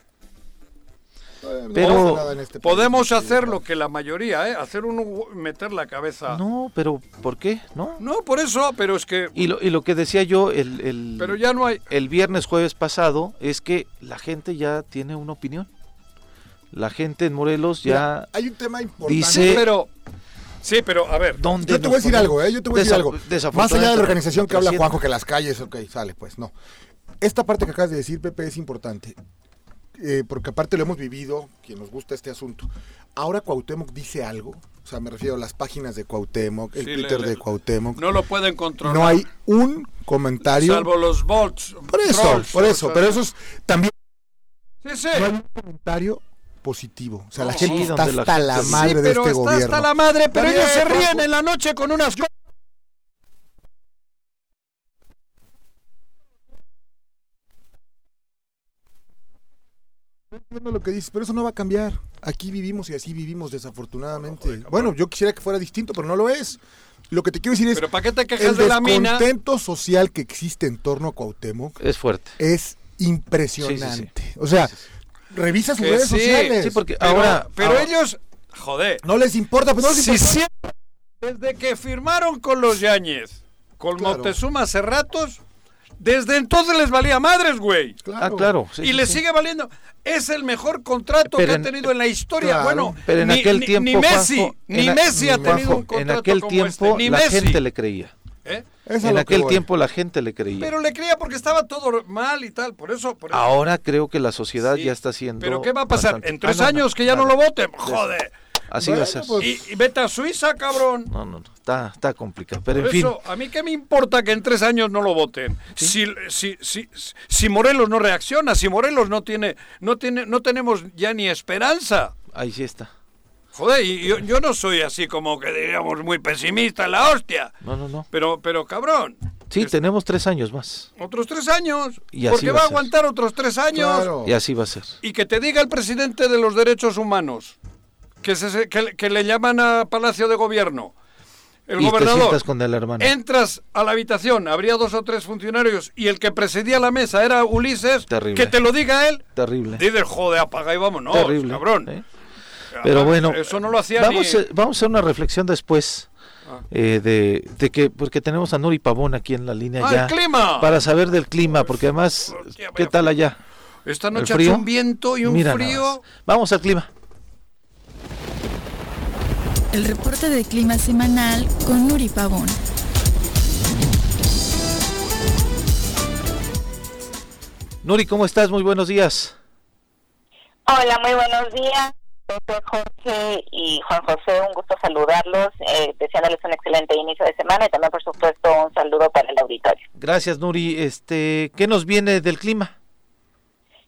No Pero- pasa nada en este. Podemos hacer lo que la mayoría, ¿eh? Hacer un meter la cabeza. no, pero ¿por qué? ¿No? No, por eso, pero es que Y lo, y lo que decía yo el, el, pero ya no hay el viernes, jueves pasado, es que la gente ya tiene una opinión. La gente en Morelos ya... Mira, hay un tema importante. dice- pero sí, pero a ver, ¿Dónde Yo te voy a decir algo, ¿eh? Yo te voy a decir algo. Más allá de la organización que habla Juanjo, que las calles, ok, sale, pues no. Esta parte que acabas de decir, Pepe, es importante. Eh, porque aparte lo hemos vivido, quien nos gusta este asunto. Ahora Cuauhtémoc dice algo, o sea, me refiero a las páginas de Cuauhtémoc, el Sí, Twitter le- le- de Cuauhtémoc. no lo pueden controlar. No hay un comentario. salvo los bots. por eso, trolls, por o eso, sea, pero eso es también Sí, sí. no hay un comentario positivo. O sea, la gente sí, está la hasta gente- la madre sí, de pero este está gobierno. hasta la madre, pero Está ellos se ríen en la noche con unas. Entiendo lo que dices, pero eso no va a cambiar. Aquí vivimos y así vivimos desafortunadamente. bueno, yo quisiera que fuera distinto, pero no lo es. Lo que te quiero decir es Pero ¿para qué te el quejas de la mina? descontento social que existe en torno a Cuauhtémoc Es fuerte. es impresionante. O sea, revisa sus Que redes sí, sociales. Sí, porque Pero, ahora... pero ahora- ellos, joder, No les importa, pues no les importa. desde que firmaron con los Yáñez, con Claro. Montezuma hace ratos, desde entonces les valía madres, güey. Ah, claro. sí, y sí, le sí. sigue valiendo. Es el mejor contrato Pero que ha en- tenido en la historia. Claro. Bueno, Pero en ni, aquel ni- tiempo, ni Messi, Juanjo, ni a- Messi ha tenido Juanjo, un contrato en aquel como tiempo este, ni la Messi. gente le creía. ¿Eh? En aquel tiempo la gente le creía. Pero le creía porque estaba todo mal y tal, por eso. Por eso. Ahora creo que la sociedad Sí. ya está haciendo. Pero ¿qué va a pasar? bastante- En tres Ah, no, no, años que ya no lo voten. Joder. Así va a Bueno, ser. pues, Y, y vete a Suiza, cabrón. No, no, no. Está, está complicado. Pero Por en fin. eso, a mí qué me importa que en tres años no lo voten. Si, si, si, si Morelos no reacciona, si Morelos no tiene, no tiene, no tenemos ya ni esperanza. Ahí sí está. Joder, y yo, yo no soy así como que diríamos muy pesimista en la hostia. No, no, no. Pero, pero cabrón, Sí, tenemos tres años más. Otros tres años. Y así porque va va a aguantar otros tres años. Claro. Y así va a ser. Y que te diga el presidente de los derechos humanos que, se- que, que le llaman a Palacio de Gobierno. El y te gobernador. sientas con el hermano. Entras a la habitación, habría dos o tres funcionarios y el que presidía la mesa era Ulises. Terrible. Que te lo diga él. Terrible. Dices, joder, apaga y vámonos, Terrible. cabrón. ¿eh? Pero Ah, bueno, Eso no lo hacía vamos, ni... a, vamos a hacer una reflexión después Ah. eh, de, de que, porque tenemos a Nuri Pavón aquí en la línea ¡Ah, ya. el clima! Para saber del clima, porque además, ¿qué tal allá? Esta ¿El noche frío? hace un viento y un Mira frío. Vamos al clima. El reporte de clima semanal con Nuri Pavón. Nuri, ¿cómo estás? Muy buenos días. Hola, muy buenos días. Soy Jorge y Juan José, un gusto saludarlos, eh, deseándoles un excelente inicio de semana y también, por supuesto, un saludo para el auditorio. Gracias, Nuri. Este, ¿qué nos viene del clima?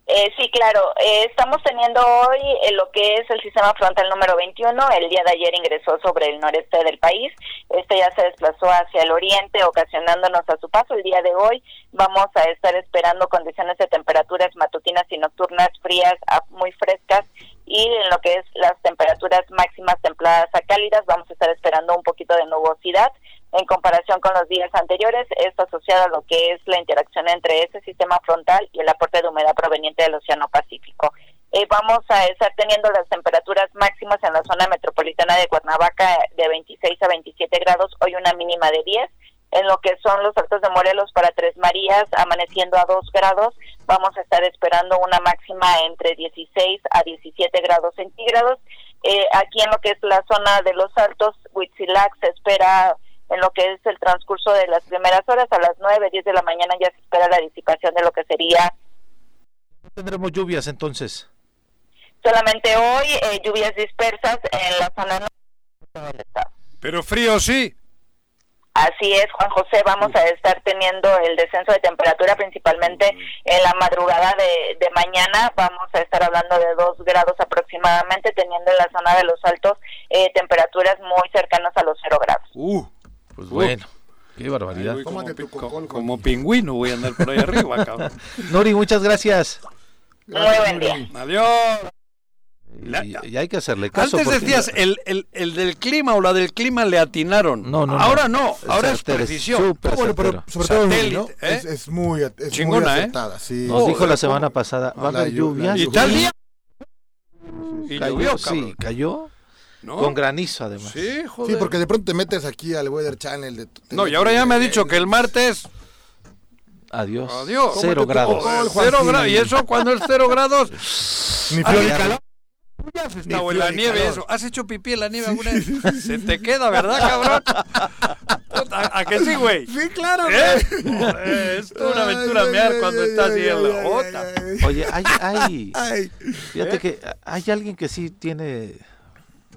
Eh, sí, claro. Eh, estamos teniendo hoy eh, lo que es el sistema frontal número 21. El día de ayer ingresó sobre el noreste del país. Este ya se desplazó hacia el oriente, ocasionándonos a su paso. El día de hoy vamos a estar esperando condiciones de temperaturas matutinas y nocturnas frías a muy frescas y en lo que es las temperaturas máximas templadas a cálidas vamos a estar esperando un poquito de nubosidad en comparación con los días anteriores, esto asociado a lo que es la interacción entre ese sistema frontal y el aporte de humedad proveniente del Océano Pacífico. Eh, vamos a estar teniendo las temperaturas máximas en la zona metropolitana de Cuernavaca de 26 a 27 grados, hoy una mínima de 10. En lo que son los altos de Morelos para Tres Marías, amaneciendo a 2 grados, vamos a estar esperando una máxima entre 16 a 17 grados centígrados. Eh, aquí en lo que es la zona de los altos, Huitzilac se espera en lo que es el transcurso de las primeras horas, a las 9, 10 de la mañana ya se espera la disipación de lo que sería Tendremos lluvias entonces. solamente hoy eh, lluvias dispersas en la zona norte del estado. Pero frío sí. Así es, Juan José, vamos a estar teniendo el descenso de temperatura principalmente en la madrugada de, de mañana. Vamos a estar hablando de 2 grados aproximadamente, teniendo en la zona de los altos eh, temperaturas muy cercanas a los 0 grados. Uh, Pues bueno, qué barbaridad. Como, pi- co- como pingüino voy a andar por ahí arriba, cabrón. Nuri, muchas gracias. Muy buen día. Adiós. Y, y hay que hacerle caso. Antes decías, el, el, el del clima o la del clima le atinaron. No, no, no. Ahora no, ahora es precisión. súper Bueno, pero sobre todo Satélite, ¿no? ¿eh? es, es muy, es muy Chingona, ¿eh? sí. Nos dijo la semana pasada, va a lluvias. Y tal día. Y Cayó, llovió, sí, cayó. ¿No? Con granizo además. Sí, joder. Sí, porque de pronto te metes aquí al Weather Channel. De, No, y ahora ya me ha dicho que el martes. Adiós. Adiós. Cero ¿Cómo te grados. Cero grados. ¿Y eso cuando es cero grados? Ni frío ni calor. Ya estado en la ni nieve, calor. eso. ¿Has hecho pipí en la nieve alguna vez? Se te queda, ¿verdad, cabrón? Puta, ¿A que sí, güey? Sí, claro, ¿Eh? Joder, es toda una aventura ay, mear ay, cuando ay, estás ay, ahí en la jota. Oye, hay, hay, Ay, fíjate ¿Eh? que hay alguien que sí tiene,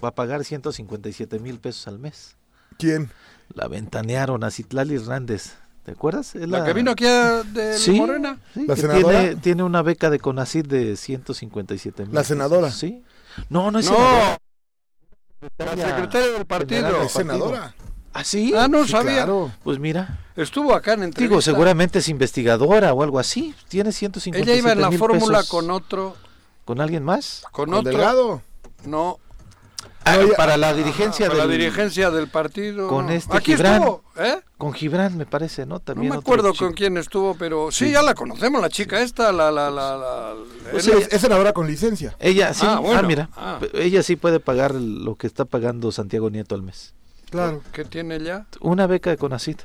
va a pagar 157 mil pesos al mes. ¿Quién? La ventanearon a Citlali Hernández. ¿Te acuerdas? Es La que vino aquí a- de Sí, Morena. sí, ¿La senadora? Tiene, tiene una beca de CONACYT de 157 mil. ¿La senadora? Sí. No, no es No, senadora. la secretaria del partido. ¿Es senadora? ¿Ah, sí? Ah, no Sí, sabía. claro. Pues mira, Estuvo acá en entrevista. digo, seguramente es investigadora o algo así. Tiene 157 Ella iba en la fórmula pesos. con otro. ¿Con alguien más? Con, ¿Con otro. Delgado? No. Ah, No, para la dirigencia Para del- la dirigencia del partido. Con no. este Aquí Gibran. estuvo, ¿eh? Con Gibran, me parece, ¿no? No También me otro acuerdo chico. con quién estuvo, pero sí, Sí. ya la conocemos, la chica esta, la, la, la, la- Pues es- ella- Es senadora con licencia. Ella sí, Ah, ah, mira, Ah. ella sí puede pagar lo que está pagando Santiago Nieto al mes. Claro. ¿Qué tiene ya? Una beca de CONACIT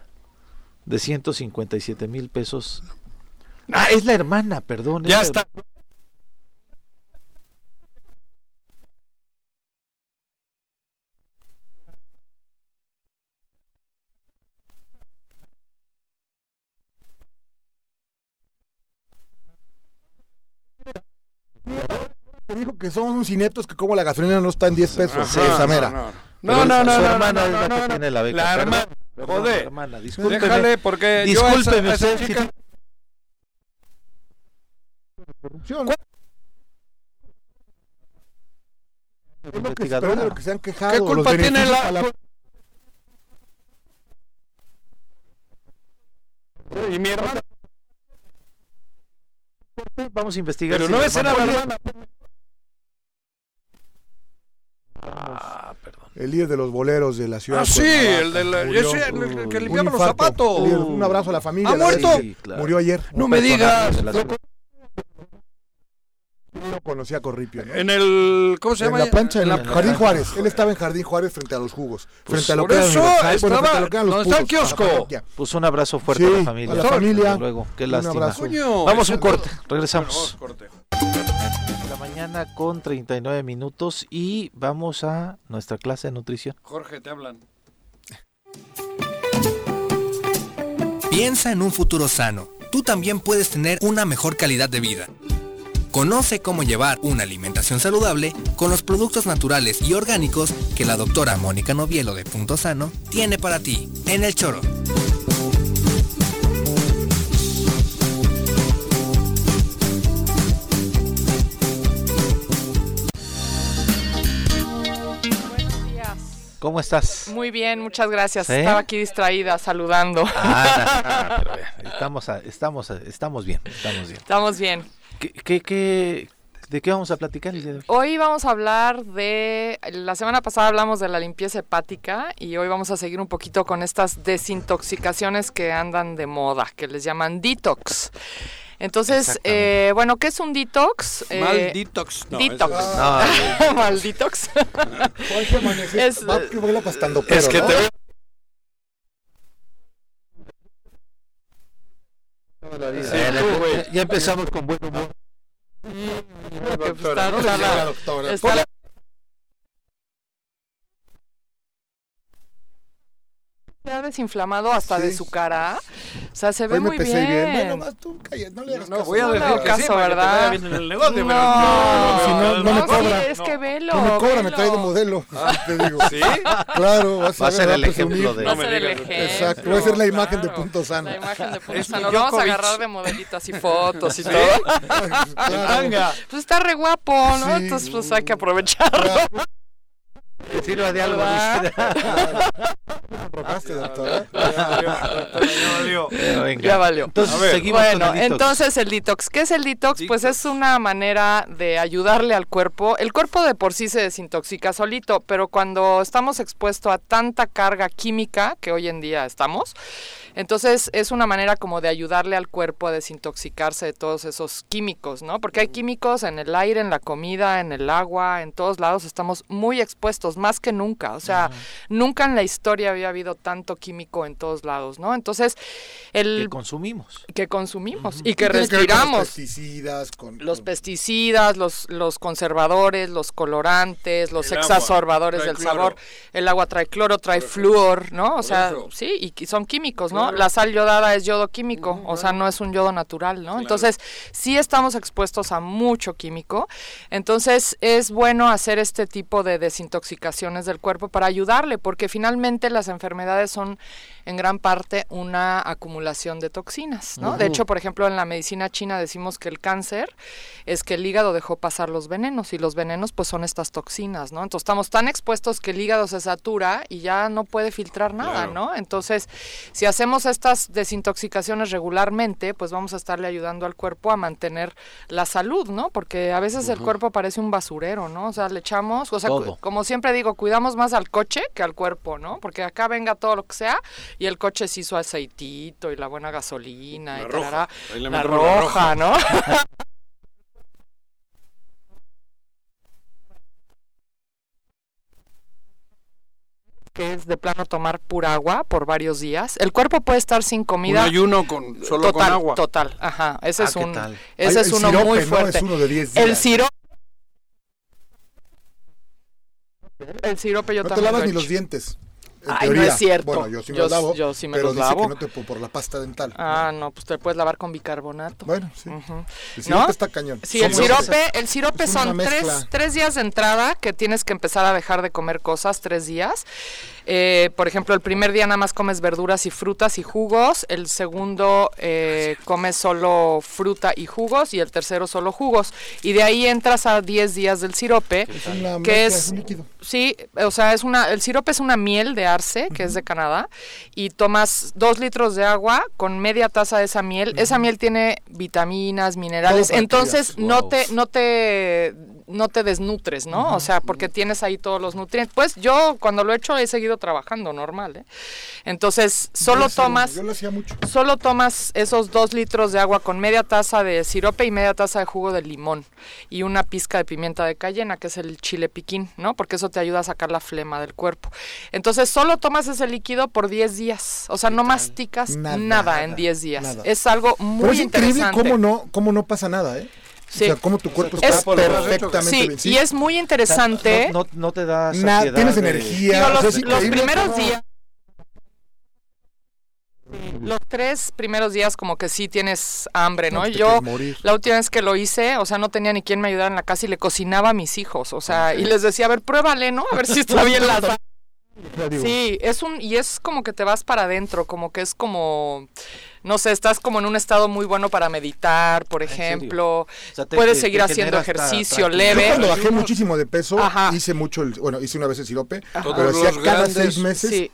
de 157 mil pesos. Ah, es la hermana, perdón. es Ya la- está. te dijo que somos unos ineptos que como la gasolina no está en 10 pesos. Esa mera. No, no, no, no. Su hermana es tiene la beca. La hermana. Joder. Déjale porque discúlpeme, yo chica... ¿Qué culpa tiene la... Y mi hermana. Vamos a investigar. Pero no es la Ah, perdón. El líder de los boleros de la ciudad. Ah, sí, Cuernavaca, el de la- murió. ese, el- el que Un limpiaba los zapatos. El líder- Un abrazo a la familia. ¿Ha muerto? sí, Murió ayer. No Un me digas. lo conocía a Corripio. ¿no? En el. ¿Cómo se en llama? la plancha, en, la- el Jardín Juárez. Él estaba en Jardín Juárez frente a los jugos. Pues frente a lo por que eso, bueno, estaba- frente a lo que eran los donde está el kiosco. Pues un abrazo fuerte Sí, a la familia. a la familia. Luego, qué Un lástima. abrazo. Coño, Vamos a un corte, Bueno, regresamos. vamos, corte. La mañana con 39 minutos y vamos a nuestra clase de nutrición. Jorge, te hablan. Piensa en un futuro sano. Tú también puedes tener una mejor calidad de vida. Conoce cómo llevar una alimentación saludable con los productos naturales y orgánicos que la doctora Mónica Novielo de Punto Sano tiene para ti en el choro. ¿Cómo estás? Muy bien, muchas gracias. ¿Sí? Estaba aquí distraída saludando. Ah, no, estamos, a- estamos, estamos bien, estamos bien. Estamos bien. ¿Qué, qué, qué- de qué vamos a platicar? Hoy vamos a hablar de, la semana pasada hablamos de la limpieza hepática y hoy vamos a seguir un poquito con estas desintoxicaciones que andan de moda, que les llaman detox. Entonces, eh, bueno, ¿qué es un detox? Eh, Mal detox. No, detox. No, Mal detox. Jorge. Es- va que vuela pastando pero, es que ¿no? te veo- ya, ya empezamos con buen humor. que está- No, está señora la- doctora. está la- se ha desinflamado hasta de su cara. O sea, se ve Hoy me muy bien. bien. Bueno, más tú, calla, no le hagas No, caso. voy a No le decir hago que caso, sí, para que te ¿verdad? vaya bien en el negocio, pero No, si no, no me sí, cobra. es que velo. No me cobra, me trae de modelo. Te digo. ¿Sí? Claro, vas a, Va a ser va el ejemplo de- Va a No me ser el digas. ejemplo. Exacto, voy a ser la imagen de punto sano. La imagen de punto sano. Lo vamos a agarrar de modelitas y fotos y ¿Sí? todo. Pues está re guapo, ¿no? Sí. Entonces, pues hay que aprovecharlo. Sirva de algo. Ya valió. Ya valió. Entonces A ver. seguimos Bueno, con el detox. entonces el detox. ¿Qué es el detox? Pues es una manera de ayudarle al cuerpo. El cuerpo de por sí se desintoxica solito, pero cuando estamos expuestos a tanta carga química que hoy en día estamos, entonces es una manera como de ayudarle al cuerpo a desintoxicarse de todos esos químicos, ¿no? Porque hay químicos en el aire, en la comida, en el agua, en todos lados estamos muy expuestos, más que nunca. O sea, nunca en la historia había habido tanto químico en todos lados, ¿no? Entonces, el que consumimos. que consumimos y que con los respiramos. pesticidas, con, Los con- pesticidas, los, los conservadores, los colorantes, los El exacerbadores del cloro. sabor. El agua trae cloro, trae flúor, ¿no? O sea, eso. sí, y que son químicos, ¿no? Claro. La sal yodada es yodo químico, o sea, no es un yodo natural, ¿no? Entonces, sí estamos expuestos a mucho químico. Entonces, es bueno hacer este tipo de del cuerpo para ayudarle, porque finalmente las enfermedades son en gran parte una acumulación de toxinas, ¿no? De hecho, por ejemplo, en la medicina china decimos que el cáncer es que el hígado dejó pasar los venenos y los venenos pues son estas toxinas, ¿no? Entonces estamos tan expuestos que el hígado se satura y ya no puede filtrar nada, Claro. ¿no? Entonces, si hacemos estas desintoxicaciones regularmente, pues vamos a estarle ayudando al cuerpo a mantener la salud, ¿no? Porque a veces el cuerpo parece un basurero, ¿no? O sea, le echamos, o sea, como siempre digo, cuidamos más al coche que al cuerpo, ¿no? Porque acá venga todo lo que sea y el coche sí su aceitito y la buena gasolina La y roja. le la roja, roja. ¿no? que es de plano tomar pura agua por varios días. El cuerpo puede estar sin Un comida. ayuno con, solo total, con agua. Total, ajá. Ese Ah, es ¿qué un, tal? ese Ay, es el uno sirope, muy ¿no? fuerte. Es uno de 10 El días. sirope. El sirope yo no te también lavas lo ni he los hecho. dientes. En Ay, no es cierto. Bueno, yo sí me Yo los lavo. yo sí me pero los dice lavo. que no te por la pasta dental. Ah, no, pues te puedes lavar con bicarbonato. Bueno, sí. Ujú. El sirope ¿No? está cañón. Sí, el sirope, el sirope son tres, tres días de entrada que tienes que empezar a dejar de comer cosas, tres días. Eh, por ejemplo, el primer día nada más comes verduras y frutas y jugos, el segundo eh, comes solo fruta y jugos y el tercero solo jugos. Y de ahí entras a 10 días del sirope, que es líquido. Sí, o sea, es una, el sirope es una miel de arce, que es de Canadá, y tomas dos litros de agua con media taza de esa miel. Esa miel tiene vitaminas, minerales, entonces no te, no te, no te desnutres, ¿no? O sea, porque tienes ahí todos los nutrientes. Pues yo cuando lo he hecho he seguido trabajando normal, ¿eh? Entonces solo Yo tomas, Yo lo hacía mucho. solo tomas esos dos litros de agua con media taza de sirope y media taza de jugo de limón y una pizca de pimienta de cayena, que es el chile piquín, ¿no? Porque eso te ayuda a sacar la flema del cuerpo. Entonces solo tomas ese líquido por 10 días, o sea, no masticas Nada, nada, en 10 días. nada. Es algo Pero muy es increíble cómo no, cómo no pasa nada, ¿eh? Sí. O sea, cómo tu cuerpo Es- está perfectamente sí, bien. y es muy interesante. No, no, no te da Nada, saciedad tienes de- energía, Digo, o sea, los, primeros días. Los tres primeros días como que sí tienes hambre, ¿no? No, te Yo la última vez que lo hice, o sea, no tenía ni quien me ayudara en la casa y le cocinaba a mis hijos, o sea, y les decía, a ver, pruébale, ¿no? A ver si está bien la. Sí, es un y es como que te vas para adentro, como que es como no sé, estás como en un estado muy bueno para meditar, por ejemplo. O sea, te- Puedes te- seguir te haciendo ejercicio. Yo leve. cuando bajé muchísimo de peso, Ajá. hice mucho, el, bueno, hice una vez el sirope, Ajá. pero hacía cada grandes- seis meses, Sí.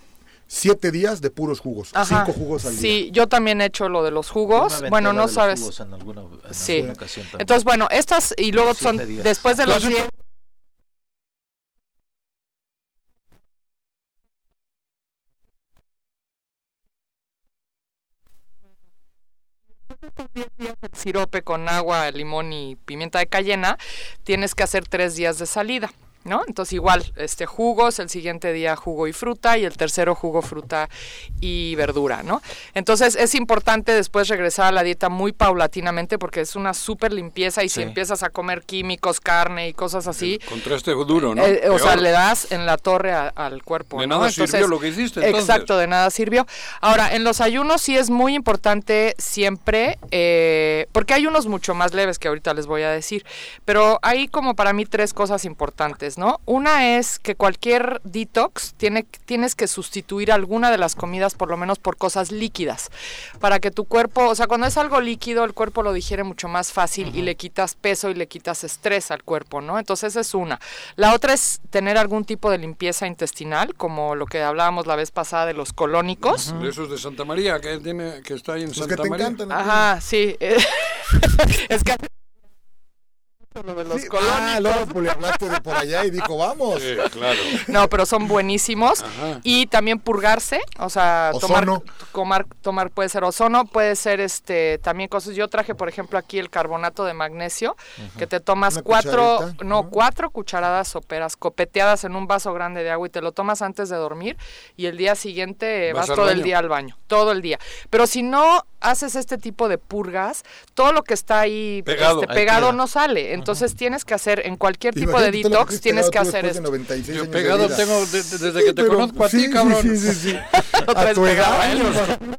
siete días de puros jugos, Ajá. cinco jugos al día. Sí, yo también he hecho lo de los jugos. Bueno, no sabes. jugos en alguna- en Sí. alguna ocasión también. Entonces, bueno, estas y luego son días. después de los Entonces, 10 el sirope con agua, limón y pimienta de cayena, tienes que hacer tres días de salida. ¿No? Entonces igual, este jugos, el siguiente día jugo y fruta y el tercero jugo, fruta y verdura, ¿no? Entonces es importante después regresar a la dieta muy paulatinamente porque es una súper limpieza y si empiezas a comer químicos, carne y cosas así, Contraste duro, ¿no? eh, o sea, le das en la torre a- al cuerpo. De ¿no? nada sirvió lo que hiciste, entonces. Exacto, de nada sirvió. Ahora, en los ayunos sí es muy importante siempre, eh, porque hay unos mucho más leves que ahorita les voy a decir, pero hay como para mí tres cosas importantes, ¿no? Una es que cualquier detox tiene, tienes que sustituir alguna de las comidas por lo menos por cosas líquidas, para que tu cuerpo, o sea, cuando es algo líquido, el cuerpo lo digiere mucho más fácil y le quitas peso y le quitas estrés al cuerpo, ¿no? Entonces esa es una. La otra es tener algún tipo de limpieza intestinal, como lo que hablábamos la vez pasada de los colónicos. De esos de Santa María, que, tiene, que está ahí en Santa que te María. encantan. Ajá, sí. es que lo de los Sí, ah, luego de por allá y dijo, vamos. Sí, claro. No, pero son buenísimos. Ajá. Y también purgarse, o sea, tomar, Ozono. tomar, tomar puede ser ozono, puede ser este también cosas. Yo traje, por ejemplo, aquí el carbonato de magnesio, que te tomas Una cuatro, no, ajá. cuatro cucharadas soperas copeteadas en un vaso grande de agua y te lo tomas antes de dormir y el día siguiente Vas todo el día al baño, todo el día. Pero si no haces este tipo de purgas, todo lo que está ahí Pegado. este, pegado no sale. Entonces tienes que hacer en cualquier tipo Imagínate, de detox, fuiste tienes que hacer de esto. 96 Yo de pegado vida. tengo de- de- desde Sí, que te pero- conozco a sí, ti, cabrón. Sí, sí, sí. Otra A vez tu pegado, edad. ¿eh?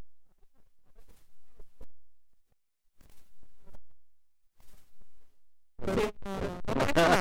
Claro,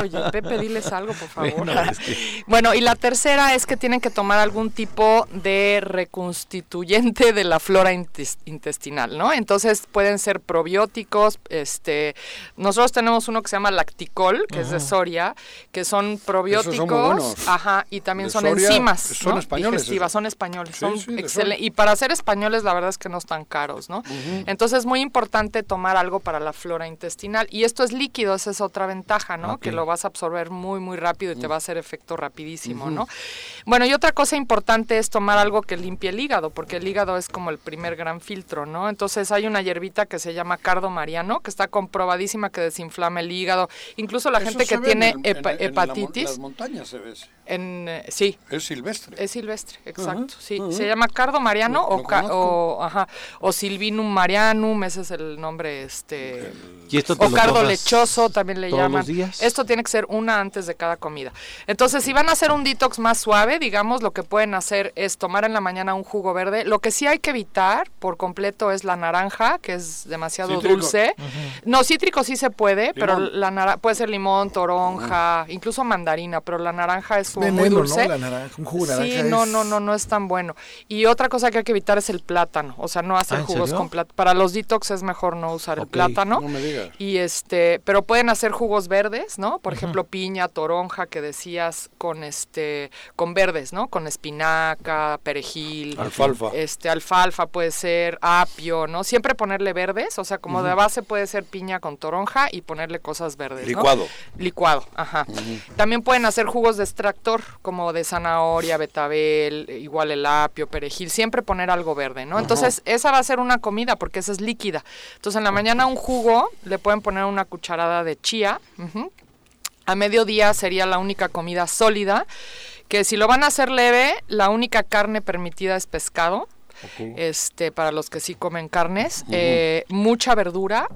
oye, Pepe, diles algo, por favor. Bueno, es que- Bueno, y la tercera es que tienen que tomar algún tipo de reconstituyente de la flora intes- intestinal, ¿no? Entonces pueden ser probióticos, este, nosotros tenemos uno que se llama Lacticol, que es de Soria, que son probióticos, buenos. ajá, y también De son Soria, enzimas, son ¿no? españoles digestivas, son españoles, Sí, son sí, excelentes, y para ser españoles la verdad es que no están caros, ¿no? Entonces es muy importante tomar algo para la flora intestinal y esto es líquido, esa es otra ventaja, ¿no? Que lo vas a absorber muy muy rápido y te va a hacer efecto rapidísimo, ¿no? Bueno, y otra cosa importante es tomar algo que limpie el hígado, porque el hígado es como el primer gran filtro, ¿no? Entonces hay una hierbita que se llama cardo mariano, que está comprobadísima que desinflama el hígado, incluso la Eso gente que tiene en el- en- hepa- en la hepatitis las montañas se ve. ese. en eh, sí, Es silvestre. es silvestre, exacto, sí. Se llama cardo mariano Lo- o, ca- o, ajá, o silvinum marianum, ese es el nombre, este... Y esto te O lo cardo tomas lechoso también le todos llaman. los días. Esto tienes tiene que ser una antes de cada comida. Entonces, si van a hacer un detox más suave, digamos, lo que pueden hacer es tomar en la mañana un jugo verde. Lo que sí hay que evitar por completo es la naranja, que es demasiado Cítrico. dulce. No, cítrico sí se puede, pero la nara- puede ser limón, toronja, incluso mandarina, pero la naranja es como muy Veneno, dulce. ¿no? La naranja, un jugo de Sí, naranja no, es- no, no, no es tan bueno. Y otra cosa que hay que evitar es el plátano, o sea, no hacer ¿en jugos con plátano. Para los detox es mejor no usar el plátano. no me digas. Y este, pero pueden hacer jugos verdes, ¿no? Por ejemplo, piña, toronja, que decías con este, con verdes, ¿no? Con espinaca, perejil, Alfalfa. este, alfalfa puede ser, apio, ¿no? Siempre ponerle verdes, o sea, como de base puede ser piña con toronja y ponerle cosas verdes, ¿no? Licuado. Licuado, ajá. También pueden hacer jugos de extractor, como de zanahoria, betabel, igual el apio, perejil, siempre poner algo verde, ¿no? Entonces, esa va a ser una comida porque esa es líquida. Entonces, en la mañana un jugo, le pueden poner una cucharada de chía. A mediodía sería la única comida sólida, que si lo van a hacer leve, la única carne permitida es pescado. Este, para los que sí comen carnes, eh, mucha verdura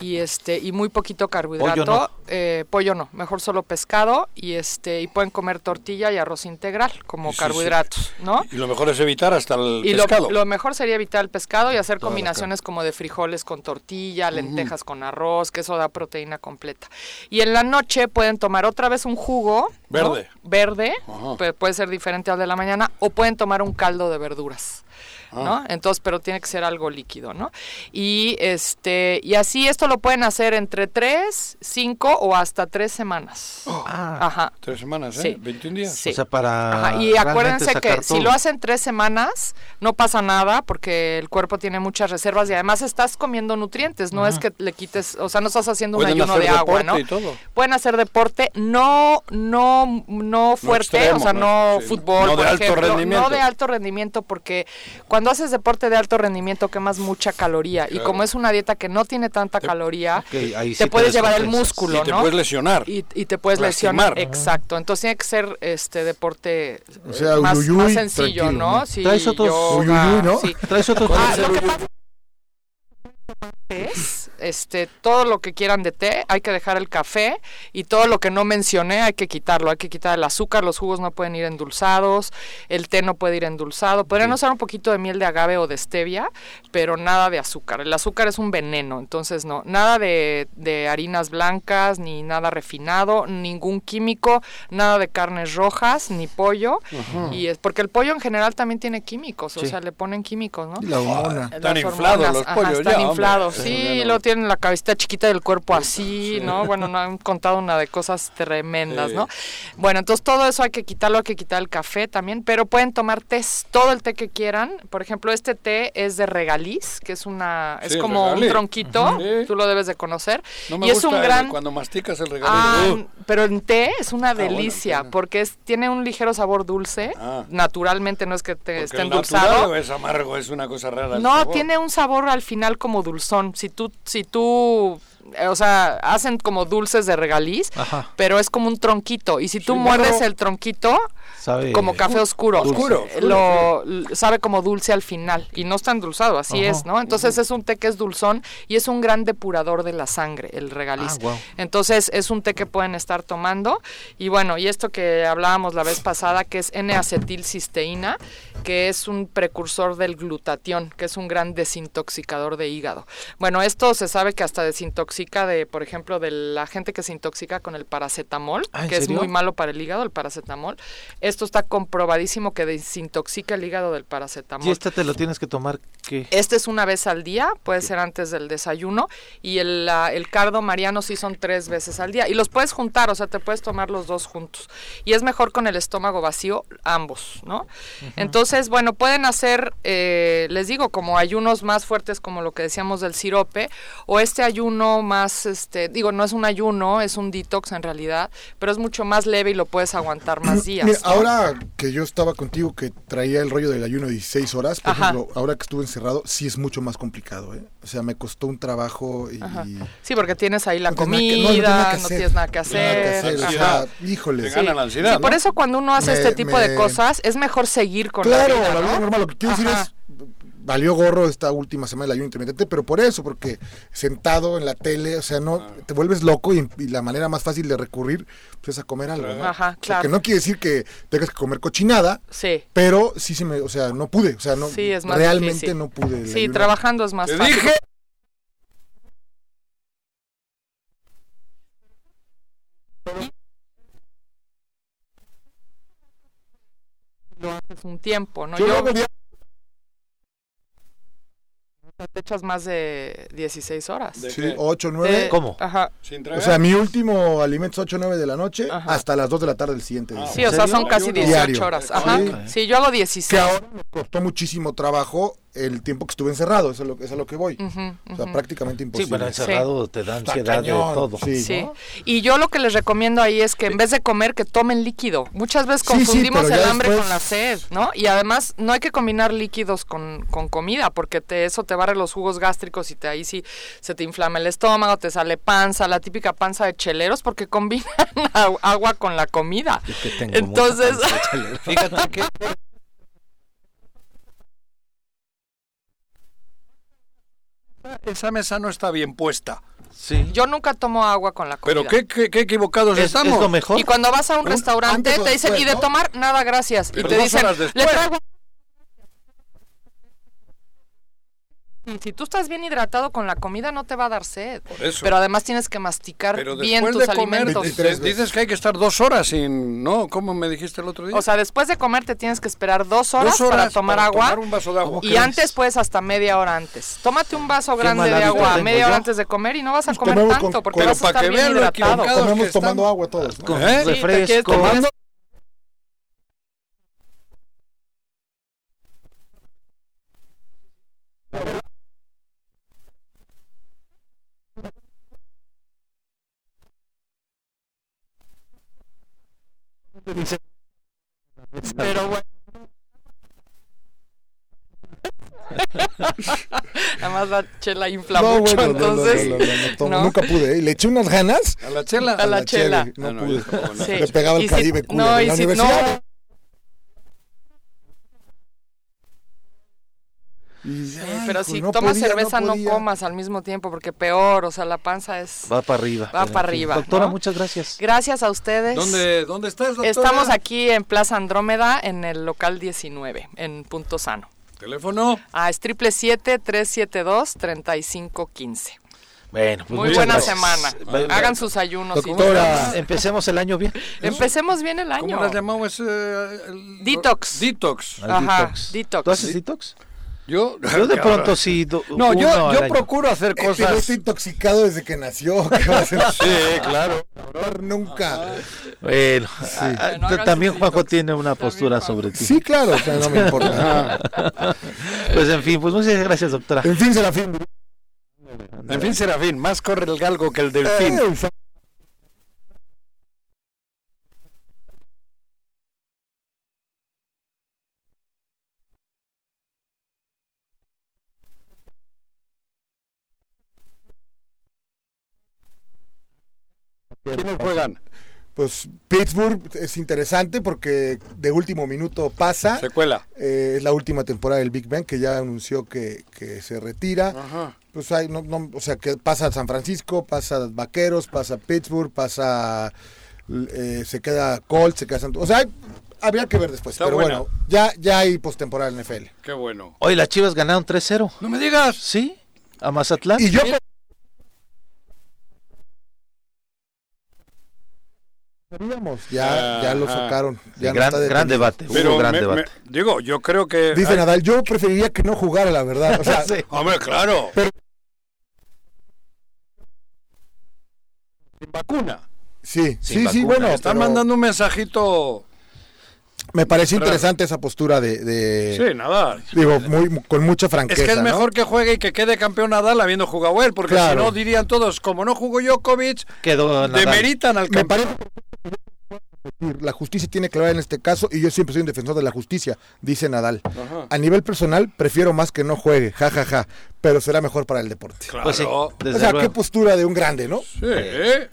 y este y muy poquito carbohidrato. Pollo no. Eh, pollo no, mejor solo pescado y este y pueden comer tortilla y arroz integral como Sí, sí. carbohidratos, ¿no? Y lo mejor es evitar hasta el Y pescado. lo mejor sería evitar el pescado y hacer Toda combinaciones como de frijoles con tortilla, lentejas con arroz, que eso da proteína completa. Y en la noche pueden tomar otra vez un jugo ¿no? Verde. verde, Ajá. puede ser diferente al de la mañana, o pueden tomar un caldo de verduras. ¿No? Ah. Entonces, pero tiene que ser algo líquido, ¿no? Y este, y así esto lo pueden hacer entre 3, 5 o hasta 3 semanas. Ajá. Tres semanas, ¿eh? Sí. 21 días. Sí. O sea, para Ajá, Y acuérdense que si lo hacen tres semanas, no pasa nada porque el cuerpo tiene muchas reservas y además estás comiendo nutrientes, no es que le quites, o sea, no estás haciendo un Pueden ayuno hacer de agua, deporte ¿no? y todo. Pueden hacer deporte, no, no, no fuerte, extremo, o sea, ¿no? no Sí. fútbol, No de por alto ejemplo, rendimiento. no de alto rendimiento, porque cuando haces deporte de alto rendimiento quemas mucha caloría y como es una dieta que no tiene tanta caloría, sí te te puedes llevar el músculo, Y te ¿no? puedes lesionar. Y, y te puedes Lastimar. lesionar, exacto. Entonces tiene que ser este deporte O sea, eh, más, uyuyuy, más sencillo, ¿no? ¿no? Sí, Traes otros yoga, uyuyuy, ¿no? sí. Traes otros Ah, lo que pasa es, este, todo lo que quieran de té, hay que dejar el café y todo lo que no mencioné hay que quitarlo, hay que quitar el azúcar, los jugos no pueden ir endulzados, el té no puede ir endulzado, podrían usar un poquito de miel de agave o de stevia, pero nada de azúcar, el azúcar es un veneno, entonces no, nada de, de harinas blancas, ni nada refinado, ningún químico, nada de carnes rojas, ni pollo, y es porque el pollo en general también tiene químicos, o Sí. sea, le ponen químicos, ¿no? La hormona. Están inflados los ajá, pollos están ya, Eso sí, lo tienen la cabecita chiquita del cuerpo así, ¿no? Bueno, no han contado una de cosas tremendas. ¿no? Bueno, entonces todo eso hay que quitarlo, hay que quitar el café también, pero pueden tomar té, todo el té que quieran. Por ejemplo, este té es de regaliz, que es una, es como un regaliz. tronquito, tú lo debes de conocer. No me y es un el- gran cuando masticas el regalo. Ah, Uh. pero en té es una bueno, delicia porque es, tiene un ligero sabor dulce. Ah. Naturalmente no es que te esté endulzado. es amargo, es una cosa rara. No, sabor. tiene un sabor al final como dulzón. Si tú, si tú, eh, o sea, hacen como dulces de regaliz, Ajá. pero es como un tronquito. Y si tú Sí, muerdes el tronquito, Sabe como café oscuro, Oscuro, eh, lo sabe como dulce al final y no está endulzado, así Ajá. es, ¿no? Entonces es un té que es dulzón y es un gran depurador de la sangre, el regaliz. Ah. Entonces es un té que pueden estar tomando y bueno, y esto que hablábamos la vez pasada que es N-acetilcisteína, que es un precursor del glutatión, que es un gran desintoxicador de hígado. Bueno, esto se sabe que hasta desintoxica de, por ejemplo, de la gente que se intoxica con el paracetamol, Ah, ¿en que es muy malo para el hígado, el paracetamol. Esto está comprobadísimo que desintoxica el hígado del paracetamol. Y este te lo tienes que tomar, ¿qué? Este es una vez al día, puede ser antes del desayuno, y el, la- el cardo mariano sí son tres veces al día. Y los puedes juntar, o sea, te puedes tomar los dos juntos. Y es mejor con el estómago vacío, ambos, ¿no? Entonces, bueno, pueden hacer, eh, les digo, como ayunos más fuertes, como lo que decíamos del sirope, o este ayuno más, este, digo, no es un ayuno, es un detox en realidad, pero es mucho más leve y lo puedes aguantar más días. Mira, ¿no? Ahora que yo estaba contigo, que traía el rollo del ayuno de 16 horas, por Ajá. ejemplo, ahora que estuve encerrado, sí es mucho más complicado, ¿eh? O sea, me costó un trabajo y... Ajá. Sí, porque tienes ahí la No tienes no, no comida, tienes nada que no hacer. tienes nada que Nada que hacer. hacer, o Ajá. sea, híjole. Te gana la ansiedad, Sí, por ¿no? eso cuando uno hace Me- este tipo de cosas, es mejor seguir con claro, la vida, la vida ¿no? normal. Lo que quiero Ajá. decir es, valió gorro esta última semana el ayuno intermitente, pero por eso, porque sentado en la tele, o sea, no te vuelves loco y, y la manera más fácil de recurrir pues, es a comer algo. ¿no? Ajá, O sea, claro. que no quiere decir que tengas que comer cochinada, Sí. pero sí se me, o sea, no pude, o sea, no, Sí, es más realmente difícil. no pude. Sí, ayuno. trabajando es más Te fácil. dije. Lo haces un tiempo, ¿no? Yo Yo, te echas más de 16 horas. Sí, 8, 9. De- ¿Cómo? Ajá. O sea, mi último alimento es 8, 9 de la noche hasta las 2 de la tarde del siguiente día. Sí, o sea, son casi 18 Diario. horas. Ajá. Sí. Sí, yo hago 16. Que ahora me costó muchísimo trabajo el tiempo que estuve encerrado, eso es, lo, eso es a lo que voy. Ujú, O sea, prácticamente Sí, imposible. bueno, encerrado te da ansiedad de todo. Sí, Sí. ¿no? Y yo lo que les recomiendo ahí es que en vez de comer, que tomen líquido. Muchas veces Sí, sí, confundimos pero el hambre después- con la sed, ¿no? Y además no hay que combinar líquidos con, con comida, porque te, eso te barre los jugos gástricos y te, ahí sí se te inflama el estómago, te sale panza, la típica panza de cheleros, porque combinan agu- agua con la comida. que tengo mucha Entonces, panza de chelero. Fíjate que esa mesa no está bien puesta. Sí. yo nunca tomo agua con la comida. Pero qué, qué, qué equivocados Es- estamos. es lo mejor. Y cuando vas a un Un- restaurante te dicen, después, y de ¿no? tomar, nada, gracias. Pero y te dicen, le traigo... Y si tú estás bien hidratado con la comida no te va a dar sed. eso. Pero además tienes que masticar Pero bien tus de comer, alimentos. dices, dices que hay que estar dos horas sin... ¿No? ¿Cómo me dijiste el otro día? O sea, después de comer te tienes que esperar dos horas, Dos horas para tomar para agua. tomar un vaso de agua. Y antes puedes hasta media hora antes. Tómate un vaso grande de agua media yo. hora antes de comer y no vas a comer comemos tanto con- porque pero vas a para estar que bien vean lo hidratado. Comemos tomando agua todos, ¿no? Con ¿Eh? Refresco. Tomando- Pero bueno. Además la chela infla No, mucho, bueno, no, no, entonces. no, no, no, tomo, ¿no? Nunca pude, ¿eh? Le eché unas ganas ¿A la chela? A la chela. cheve, No Ah, no, pude. Sí. Le pegaba el Y si- Caribe culo. no, en y la si- universidad. no. Y, Sí, ay, pero hijo, si no tomas podía, cerveza no, comas al mismo tiempo porque peor, o sea, la panza es... Va para arriba. Va para arriba, Doctora, ¿no? muchas gracias. Gracias a ustedes. ¿Dónde, ¿Dónde estás, doctora? Estamos aquí en Plaza Andrómeda, en el local 19, en Punto Sano. ¿Teléfono? Ah, es 777-372-3515. Bueno, pues Muy buena gracias. semana. Hagan sus ayunos. y- Doctora, empecemos el año bien. Empecemos bien el año. ¿Cómo las llamamos? Eh, el- Detox. Detox. Ajá, detox. detox. ¿Tú haces detox? Yo, Yo de pronto sí. do- No, uno yo, yo procuro hacer Eh, pero cosas. está intoxicado desde que nació. ¿qué va a hacer? Sí, claro. Nunca. Bueno, también Juanjo tiene una postura sobre ti. Sí, claro, o sea, no me importa. Pues en fin, pues muchas gracias, doctora. En fin, Serafín. En fin, Serafín, más corre el galgo que el delfín. Eh, ¿Quiénes juegan? Pues Pittsburgh es interesante porque de último minuto pasa. Secuela. Eh, es la última temporada del Big Bang que ya anunció que, que se retira. Ajá. Pues hay, no, no, o sea, que pasa San Francisco, pasa Vaqueros, pasa Pittsburgh, pasa. eh, se queda Colts, se queda Santos. O sea, hay- habría que ver después. Está pero buena. bueno, ya, ya hay postemporada en NFL. Qué bueno. Hoy las Chivas ganaron 3-0. No me digas. ¿Sí? A Mazatlán. Y yo. Ya, ya lo Ajá. sacaron. Ya no gran, está gran debate. hubo Pero gran me- debate. me- digo, yo creo que. Dice hay- Nadal, yo preferiría que no jugara, la verdad. O sea, Sí. Hombre, claro. Pero- Sin vacuna. sí, Sin sí, sí, bueno. Están pero mandando un mensajito. Me pareció interesante esa postura de. de- Sí, nada. Digo, muy, con mucha franqueza. Es que es ¿no? mejor que juegue y que quede campeón Nadal habiendo jugado él, porque Claro. si no dirían todos, como no jugó Djokovic, Quedó Nadal. demeritan al Me campeón. parece que la justicia tiene que hablar en este caso y yo siempre soy un defensor de la justicia, dice Nadal. Ajá. A nivel personal, prefiero más que no juegue, jajaja, pero será mejor para el deporte. Claro. Pues sí, desde o sea, luego. qué postura de un grande, ¿no? Sí.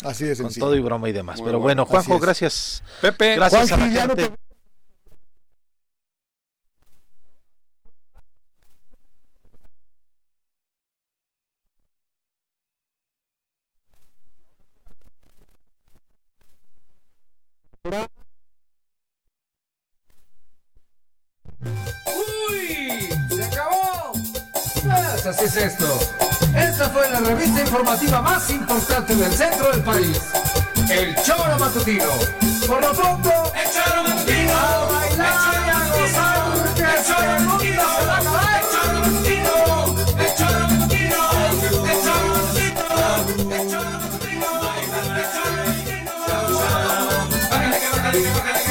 Así de Con sencillo. todo y broma y demás. Muy Pero bueno. bueno, Juanjo, gracias. Pepe, Gracias a la Juanji, ya no gente. ¡Uy! ¡Se acabó! Pues así es esto. Esta fue la revista informativa más importante del centro del país. El Choro Matutino. Por lo pronto, el Choro Matutino. A bailar. Matutino. El